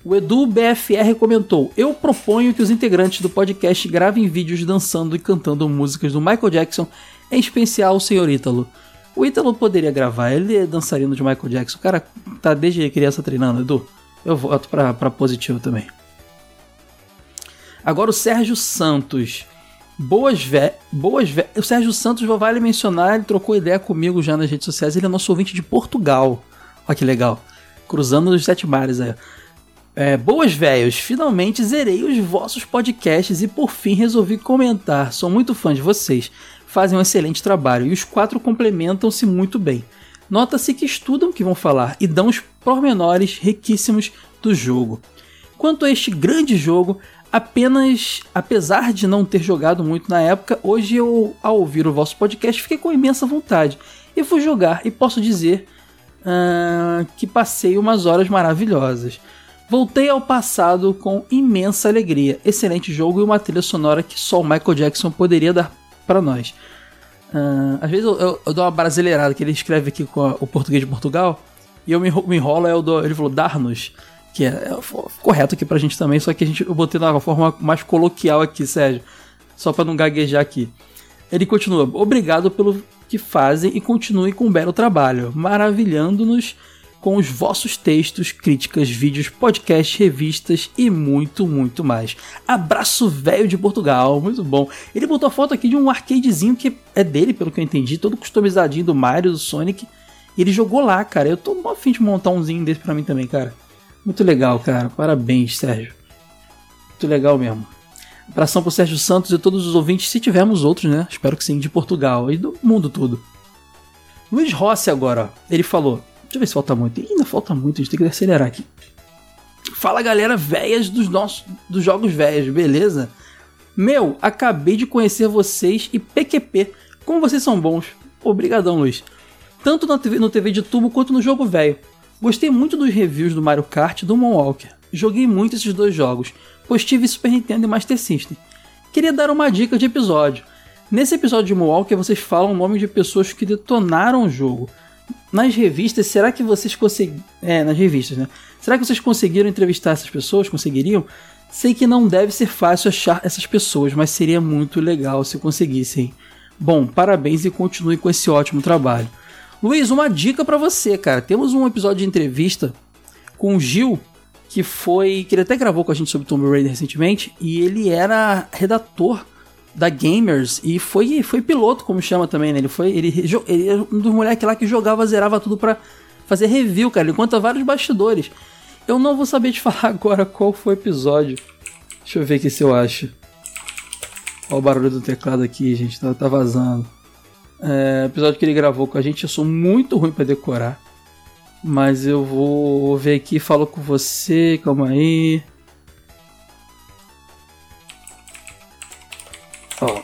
O Edu BFR comentou: Eu proponho que os integrantes do podcast gravem vídeos dançando e cantando músicas do Michael Jackson, em especial o Senhor Ítalo. O Ítalo poderia gravar, ele é dançarino de Michael Jackson. O cara tá desde criança treinando, Edu. Eu voto pra, pra positivo também. Agora o Sérgio Santos. Boas vé. Boas vé. O Sérgio Santos vale mencionar, ele trocou ideia comigo já nas redes sociais. Ele é nosso ouvinte de Portugal. Olha que legal. Cruzando os sete mares aí. É, boas velhos, finalmente zerei os vossos podcasts e por fim resolvi comentar. Sou muito fã de vocês, fazem um excelente trabalho e os quatro complementam-se muito bem. Nota-se que estudam o que vão falar e dão os pormenores riquíssimos do jogo. Quanto a este grande jogo, Apenas, apesar de não ter jogado muito na época, hoje eu, ao ouvir o vosso podcast, fiquei com imensa vontade e fui jogar e posso dizer uh, que passei umas horas maravilhosas. Voltei ao passado com imensa alegria. Excelente jogo e uma trilha sonora que só o Michael Jackson poderia dar para nós. Uh, às vezes eu, eu, eu, dou uma brasileirada que ele escreve aqui com a, o português de Portugal e eu me, me enrolo, eu dou, ele falou dar-nos que é, é correto aqui pra gente também, só que a gente, eu botei na forma mais coloquial aqui, Sérgio, só para não gaguejar aqui. Ele continua: Obrigado pelo que fazem e continue com um belo trabalho, maravilhando-nos com os vossos textos, críticas, vídeos, podcasts, revistas e muito, muito mais. Abraço velho de Portugal, muito bom. Ele botou a foto aqui de um arcadezinho que é dele, pelo que eu entendi, todo customizadinho do Mario, do Sonic. Ele jogou lá, cara. Eu tô mó afim de montar umzinho desse pra mim também, cara. Muito legal, cara. Parabéns, Sérgio. Muito legal mesmo. Abração pro Sérgio Santos e todos os ouvintes, se tivermos outros, né? Espero que sim, de Portugal e do mundo todo. Luiz Rossi agora, ele falou. Deixa eu ver se falta muito. Ih, ainda falta muito, a gente tem que acelerar aqui. Fala galera velhas dos nossos dos jogos velhos, beleza? Meu, acabei de conhecer vocês e PQP. Como vocês são bons. Obrigadão, Luiz. Tanto na TV, no TV de tubo quanto no jogo velho. Gostei muito dos reviews do Mario Kart e do Moonwalker. Joguei muito esses dois jogos, pois tive Super Nintendo e Master System. Queria dar uma dica de episódio. Nesse episódio de Moonwalker vocês falam o nome de pessoas que detonaram o jogo. Nas revistas, será que vocês conseguiram... É, nas revistas, né? Será que vocês conseguiram entrevistar essas pessoas? Conseguiriam? Sei que não deve ser fácil achar essas pessoas, mas seria muito legal se conseguissem. Bom, parabéns e continue com esse ótimo trabalho. Luiz, uma dica para você, cara. Temos um episódio de entrevista com o Gil, que foi. que ele até gravou com a gente sobre Tomb Raider recentemente, e ele era redator da Gamers e foi, foi piloto, como chama também, né? Ele foi. Ele, ele é um dos moleques lá que jogava, zerava tudo pra fazer review, cara. Ele conta vários bastidores. Eu não vou saber te falar agora qual foi o episódio. Deixa eu ver aqui se eu acho. Olha o barulho do teclado aqui, gente. Tá, tá vazando. É, episódio que ele gravou com a gente, eu sou muito ruim para decorar. Mas eu vou ver aqui, falo com você, calma aí. Ó.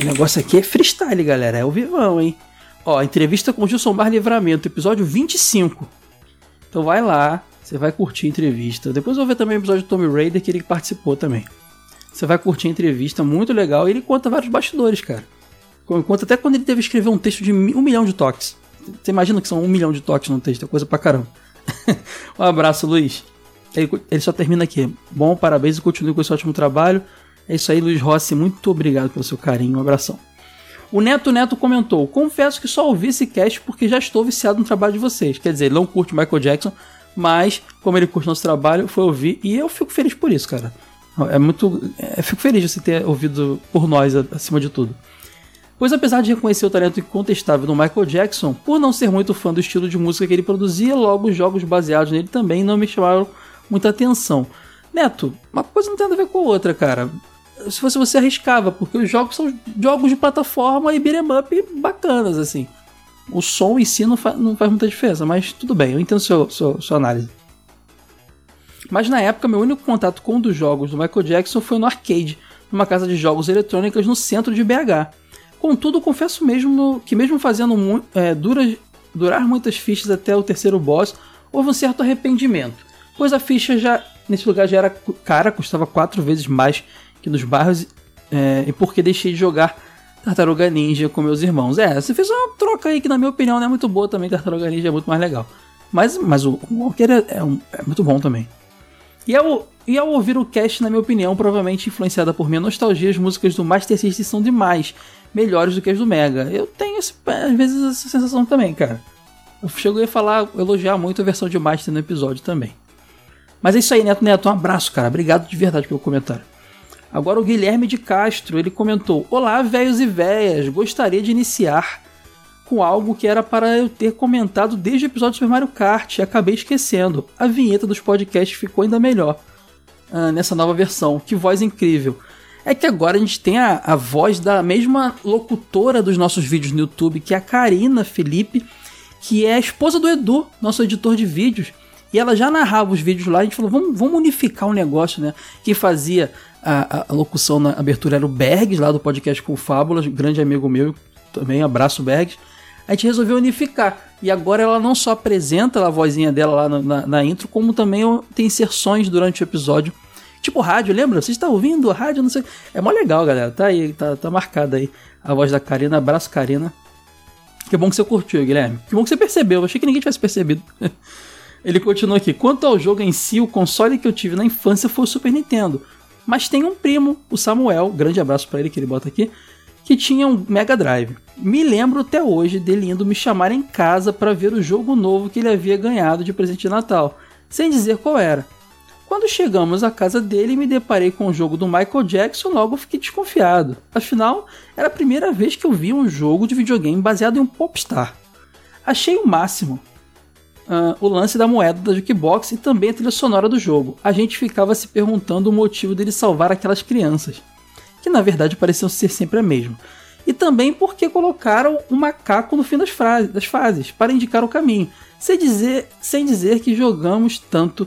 O negócio aqui é freestyle, galera. É o vivão, hein? Ó, entrevista com Gilson Bar Livramento, episódio 25. Então vai lá, você vai curtir a entrevista. Depois eu vou ver também o episódio do Tommy Raider que ele participou também. Você vai curtir a entrevista, muito legal. E ele conta vários bastidores, cara. Conta até quando ele que escrever um texto de um milhão de toques. Você imagina que são um milhão de toques no texto, é coisa pra caramba. um abraço, Luiz. Ele, ele, só termina aqui. Bom, parabéns e continue com esse ótimo trabalho. É isso aí, Luiz Rossi. Muito obrigado pelo seu carinho. Um abração. O Neto Neto comentou: Confesso que só ouvi esse cast porque já estou viciado no trabalho de vocês. Quer dizer, ele não curte Michael Jackson, mas como ele curte nosso trabalho, foi ouvir e eu fico feliz por isso, cara. É muito. É, fico feliz de você ter ouvido por nós acima de tudo. Pois apesar de reconhecer o talento incontestável do Michael Jackson, por não ser muito fã do estilo de música que ele produzia, logo os jogos baseados nele também não me chamaram muita atenção. Neto, uma coisa não tem nada a ver com a outra, cara. Se fosse você arriscava, porque os jogos são jogos de plataforma e beat'em up bacanas, assim. O som em si não, fa não faz muita diferença, mas tudo bem, eu entendo seu, seu, sua análise. Mas na época, meu único contato com um dos jogos do Michael Jackson foi no arcade, numa casa de jogos eletrônicas no centro de BH. Contudo, confesso mesmo que mesmo fazendo é, duras, durar muitas fichas até o terceiro boss, houve um certo arrependimento, pois a ficha já nesse lugar já era cara, custava quatro vezes mais que nos bairros, é, e porque deixei de jogar Tartaruga Ninja com meus irmãos. É, você fez uma troca aí que na minha opinião não é muito boa também, Tartaruga Ninja é muito mais legal. Mas, mas o, o Walker é, é, um, é muito bom também. E ao, e ao ouvir o cast, na minha opinião, provavelmente influenciada por minha nostalgia, as músicas do Master System são demais melhores do que as do Mega. Eu tenho às vezes essa sensação também, cara. Eu cheguei a falar, elogiar muito a versão de Master no episódio também. Mas é isso aí, Neto Neto. Um abraço, cara. Obrigado de verdade pelo comentário. Agora o Guilherme de Castro, ele comentou: Olá, velhos e véias. Gostaria de iniciar com algo que era para eu ter comentado desde o episódio do Super Mario Kart e acabei esquecendo. A vinheta dos podcasts ficou ainda melhor uh, nessa nova versão. Que voz incrível! é que agora a gente tem a, a voz da mesma locutora dos nossos vídeos no YouTube, que é a Karina Felipe, que é a esposa do Edu, nosso editor de vídeos. E ela já narrava os vídeos lá, a gente falou, vamos, vamos unificar o um negócio, né? Quem fazia a, a, locução na abertura era o Bergs, lá do podcast com Fábulas, grande amigo meu, também, abraço Bergs. A gente resolveu unificar. E agora ela não só apresenta a vozinha dela lá na, na, intro, como também tem inserções durante o episódio Tipo rádio, lembra? Você está ouvindo rádio, não sei. É mó legal, galera. Tá aí, tá, tá marcada aí a voz da Karina. Abraço, Karina. Que bom que você curtiu, Guilherme. Que bom que você percebeu. Eu achei que ninguém tivesse percebido. Ele continua aqui. Quanto ao jogo em si, o console que eu tive na infância foi o Super Nintendo. Mas tem um primo, o Samuel, grande abraço para ele que ele bota aqui, que tinha um Mega Drive. Me lembro até hoje dele indo me chamar em casa para ver o jogo novo que ele havia ganhado de presente de Natal, sem dizer qual era. Quando chegamos à casa dele e me deparei com o jogo do Michael Jackson, logo fiquei desconfiado. Afinal, era a primeira vez que eu vi um jogo de videogame baseado em um popstar. Achei o máximo. Uh, o lance da moeda da jukebox e também a trilha sonora do jogo. A gente ficava se perguntando o motivo dele salvar aquelas crianças, que na verdade pareciam ser sempre a mesma. E também porque colocaram um macaco no fim das, das fases, para indicar o caminho, sem dizer, sem dizer que jogamos tanto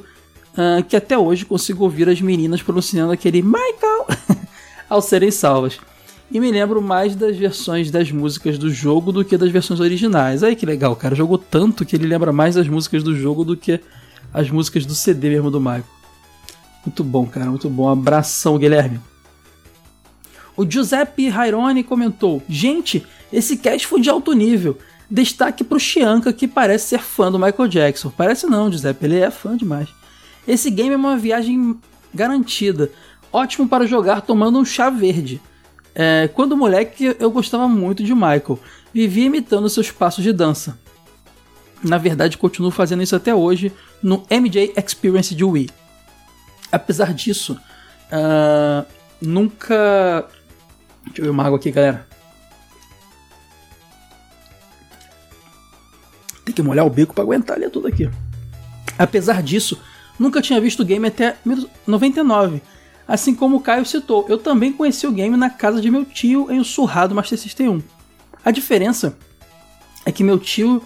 uh, que até hoje consigo ouvir as meninas pronunciando aquele Michael ao serem salvas. E me lembro mais das versões das músicas do jogo do que das versões originais. Aí que legal, cara. Jogou tanto que ele lembra mais das músicas do jogo do que as músicas do CD mesmo do Michael. Muito bom, cara. Muito bom. Abração, Guilherme. O Giuseppe Raironi comentou: Gente, esse cast foi de alto nível. Destaque pro Chianca, que parece ser fã do Michael Jackson. Parece não, Giuseppe, ele é fã demais. Esse game é uma viagem garantida. Ótimo para jogar tomando um chá verde. É, quando moleque, eu gostava muito de Michael. vivia imitando seus passos de dança. Na verdade, continuo fazendo isso até hoje no MJ Experience de Wii. Apesar disso, uh, nunca. Deixa eu ver uma água aqui, galera. Tem que molhar o bico para aguentar ler tudo aqui. Apesar disso, nunca tinha visto o game até 99. Assim como o Caio citou, eu também conheci o game na casa de meu tio em um surrado Master System 1. A diferença é que meu tio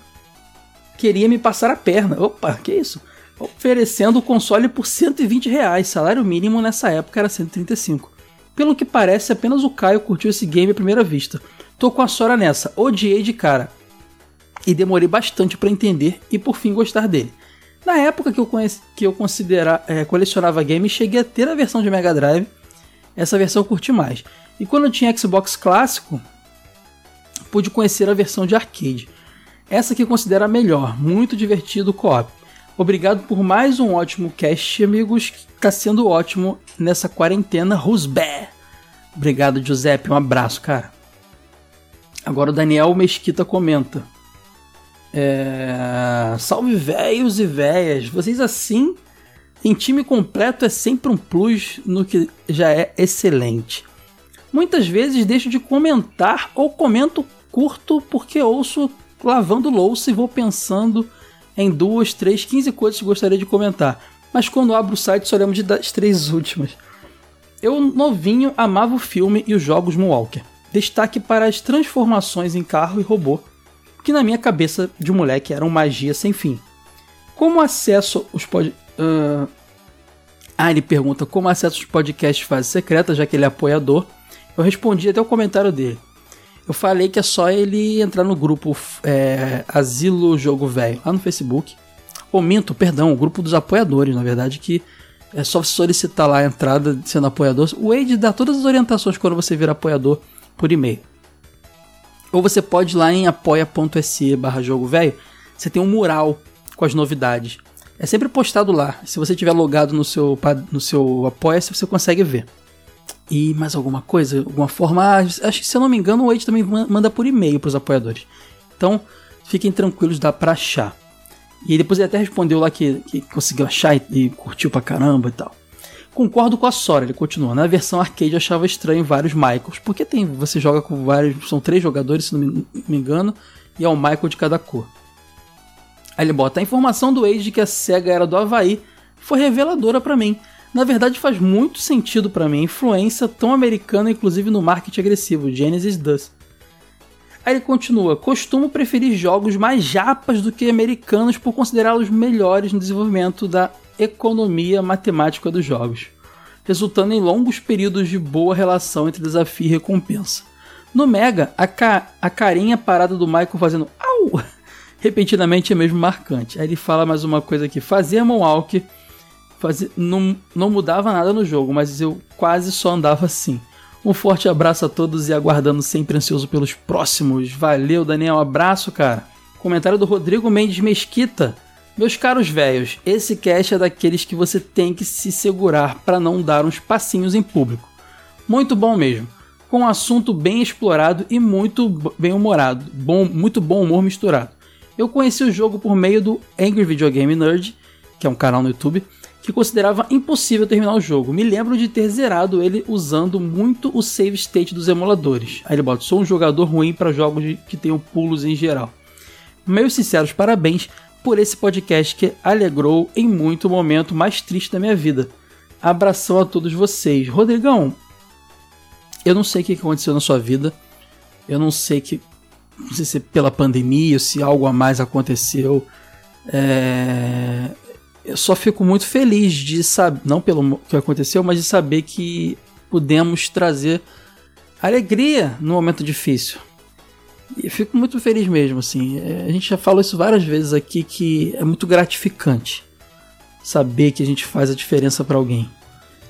queria me passar a perna. Opa, que isso? Oferecendo o console por 120 reais. Salário mínimo nessa época era 135. Pelo que parece, apenas o Caio curtiu esse game à primeira vista. Tô com a Sora nessa, odiei de cara. E demorei bastante para entender e por fim gostar dele. Na época que eu, conheci, que eu considera, é, colecionava games, cheguei a ter a versão de Mega Drive. Essa versão eu curti mais. E quando eu tinha Xbox clássico, pude conhecer a versão de arcade. Essa que eu considero a melhor, muito divertido co-op. Obrigado por mais um ótimo cast, amigos. Tá sendo ótimo nessa quarentena. Rusbé. Obrigado, Giuseppe. Um abraço, cara. Agora o Daniel Mesquita comenta. É... Salve velhos e velhas. Vocês assim, em time completo é sempre um plus no que já é excelente. Muitas vezes deixo de comentar ou comento curto porque ouço lavando louça e vou pensando em duas, três, quinze coisas que gostaria de comentar. Mas quando abro o site só lembro de das três últimas. Eu, novinho, amava o filme e os jogos Moonwalker. Destaque para as transformações em carro e robô que na minha cabeça de moleque eram magia sem fim. Como acesso os pod... Uh... Ah, ele pergunta como acesso os podcasts fase secreta, já que ele é apoiador. Eu respondi até o comentário dele. Eu falei que é só ele entrar no grupo é, Asilo Jogo Velho, lá no Facebook. Ou minto, perdão, o grupo dos apoiadores, na verdade, que é só solicitar lá a entrada sendo apoiador. O Wade dá todas as orientações quando você vira apoiador por e-mail. Ou você pode ir lá em apoia.se barra jogo velho, você tem um mural com as novidades. É sempre postado lá. Se você tiver logado no seu, no seu Apoia-se, você consegue ver. E mais alguma coisa? Alguma forma? Ah, acho que se eu não me engano, o Wade também manda por e-mail para os apoiadores. Então, fiquem tranquilos, dá pra achar. E depois ele até respondeu lá que, que conseguiu achar e, e curtiu pra caramba e tal. Concordo com a Sora, ele continua. Na versão arcade achava estranho vários Michaels, porque tem, você joga com vários, são três jogadores, se não me, me engano, e é um Michael de cada cor. Aí ele bota a informação do Age de que a SEGA era do Havaí, foi reveladora para mim. Na verdade faz muito sentido para mim, influência tão americana inclusive no marketing agressivo, Genesis does. Aí ele continua: costumo preferir jogos mais japas do que americanos por considerá-los melhores no desenvolvimento da economia matemática dos jogos, resultando em longos períodos de boa relação entre desafio e recompensa. No Mega, a, ca a carinha parada do Michael fazendo au repentinamente é mesmo marcante. Aí ele fala mais uma coisa aqui: fazer Moonwalk fazia, não, não mudava nada no jogo, mas eu quase só andava assim. Um forte abraço a todos e aguardando sempre ansioso pelos próximos. Valeu, Daniel. Abraço, cara. Comentário do Rodrigo Mendes Mesquita. Meus caros velhos, esse cast é daqueles que você tem que se segurar para não dar uns passinhos em público. Muito bom mesmo, com um assunto bem explorado e muito bem humorado, bom, muito bom humor misturado. Eu conheci o jogo por meio do Angry Video Game Nerd, que é um canal no YouTube, que considerava impossível terminar o jogo. Me lembro de ter zerado ele usando muito o save state dos emuladores. Aí ele bota: sou um jogador ruim para jogos que tenham pulos em geral. Meus sinceros parabéns por esse podcast que alegrou em muito o momento mais triste da minha vida. Abração a todos vocês. Rodrigão, eu não sei o que aconteceu na sua vida. Eu não sei que. Não sei se é pela pandemia, se algo a mais aconteceu. É, eu só fico muito feliz de saber, não pelo que aconteceu, mas de saber que pudemos trazer alegria no momento difícil. E fico muito feliz mesmo, assim. É, a gente já falou isso várias vezes aqui que é muito gratificante saber que a gente faz a diferença para alguém.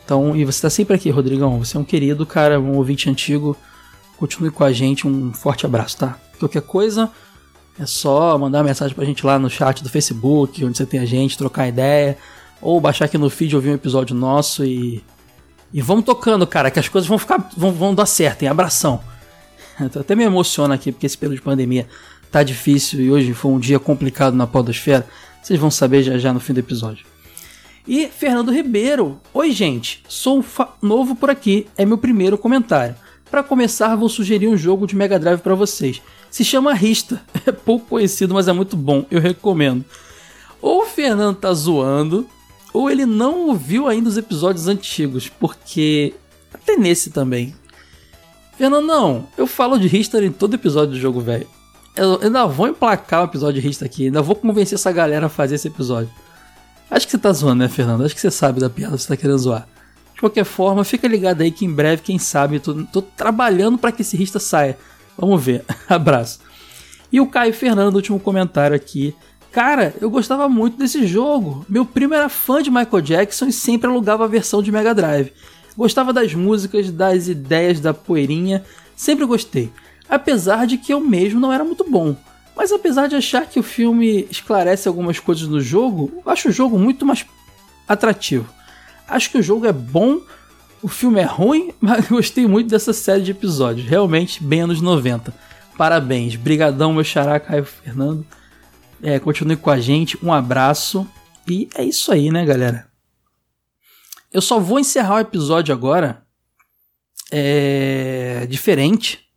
Então, e você está sempre aqui, Rodrigão. Você é um querido, cara, um ouvinte antigo. Continue com a gente. Um forte abraço, tá? Qualquer coisa é só mandar uma mensagem pra gente lá no chat do Facebook, onde você tem a gente, trocar ideia. Ou baixar aqui no feed, ouvir um episódio nosso e. E vamos tocando, cara, que as coisas vão ficar. vão, vão dar certo, hein? Abração. Até me emociona aqui, porque esse período de pandemia tá difícil e hoje foi um dia complicado na podosfera. Vocês vão saber já já no fim do episódio. E Fernando Ribeiro. Oi, gente. Sou novo por aqui. É meu primeiro comentário. Para começar, vou sugerir um jogo de Mega Drive para vocês. Se chama Rista. É pouco conhecido, mas é muito bom. Eu recomendo. Ou o Fernando tá zoando, ou ele não ouviu ainda os episódios antigos, porque até nesse também. Fernando, não, eu falo de Richter em todo episódio do jogo velho. Eu ainda vou emplacar o episódio de Richter aqui, ainda vou convencer essa galera a fazer esse episódio. Acho que você tá zoando, né, Fernando? Acho que você sabe da piada, você tá querendo zoar. Qualquer forma, fica ligado aí que em breve, quem sabe, tô, tô trabalhando para que esse Rista saia. Vamos ver. Abraço. E o Caio Fernando, último comentário aqui. Cara, eu gostava muito desse jogo. Meu primo era fã de Michael Jackson e sempre alugava a versão de Mega Drive. Gostava das músicas, das ideias da poeirinha, sempre gostei. Apesar de que eu mesmo não era muito bom. Mas apesar de achar que o filme esclarece algumas coisas no jogo, eu acho o jogo muito mais atrativo. Acho que o jogo é bom, o filme é ruim, mas gostei muito dessa série de episódios. Realmente bem anos 90. Parabéns, brigadão meu xará Caio Fernando. É, continue com a gente, um abraço e é isso aí, né, galera? Eu só vou encerrar o episódio agora é, diferente,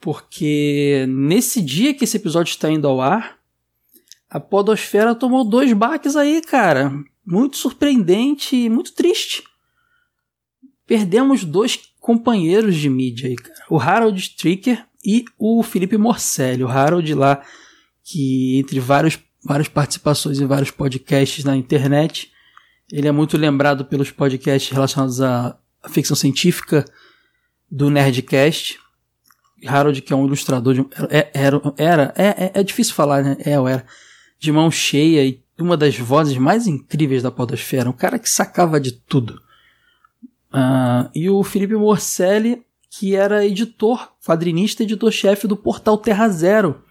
porque nesse dia que esse episódio está indo ao ar, a Podosfera tomou dois baques aí, cara. Muito surpreendente e muito triste. Perdemos dois companheiros de mídia aí, cara. O Harold Stricker e o Felipe Morcelli. O Harold lá, que entre vários, várias participações em vários podcasts na internet, ele é muito lembrado pelos podcasts relacionados à, ficção científica do Nerdcast. Harold, que é um ilustrador, de, é, era, era é, é, é, difícil falar, né? É era. De mão cheia e uma das vozes mais incríveis da podosfera. Um cara que sacava de tudo. Uh, e o Felipe Morcelli, que era editor, quadrinista editor-chefe do portal Terra Zero,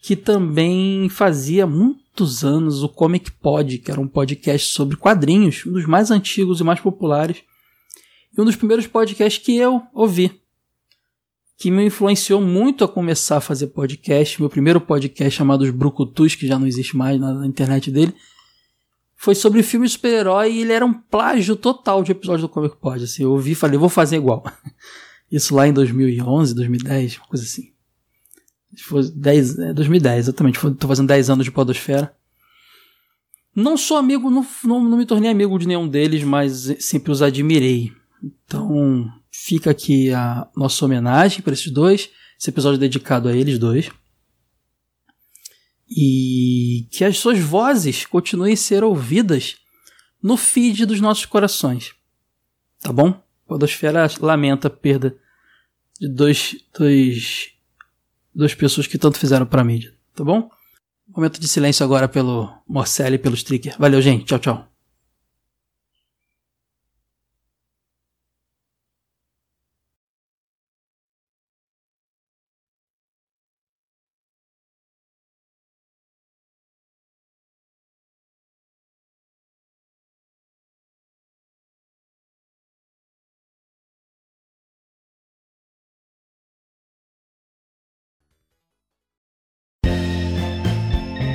que também fazia muito muitos anos o Comic Pod, que era um podcast sobre quadrinhos, um dos mais antigos e mais populares, e um dos primeiros podcasts que eu ouvi, que me influenciou muito a começar a fazer podcast. Meu primeiro podcast chamado Os Brucutus, que já não existe mais na internet dele, foi sobre filme super-herói e ele era um plágio total de episódio do Comic Pod. Assim, eu ouvi e falei, vou fazer igual. Isso lá em 2011, 2010, uma coisa assim. Foi 10, é, 2010, exatamente. Estou fazendo 10 anos de Podosfera. Não sou amigo, não, não, não, me tornei amigo de nenhum deles, mas sempre os admirei. Então, fica aqui a nossa homenagem para esses dois. Esse episódio é dedicado a eles dois. E que as suas vozes continuem a ser ouvidas no feed dos nossos corações. Tá bom? Podosfera lamenta a perda de dois, dois duas pessoas que tanto fizeram pra mídia, tá bom? Momento de silêncio agora pelo Morcelli e pelo Stricker. Valeu, gente. Tchau, tchau.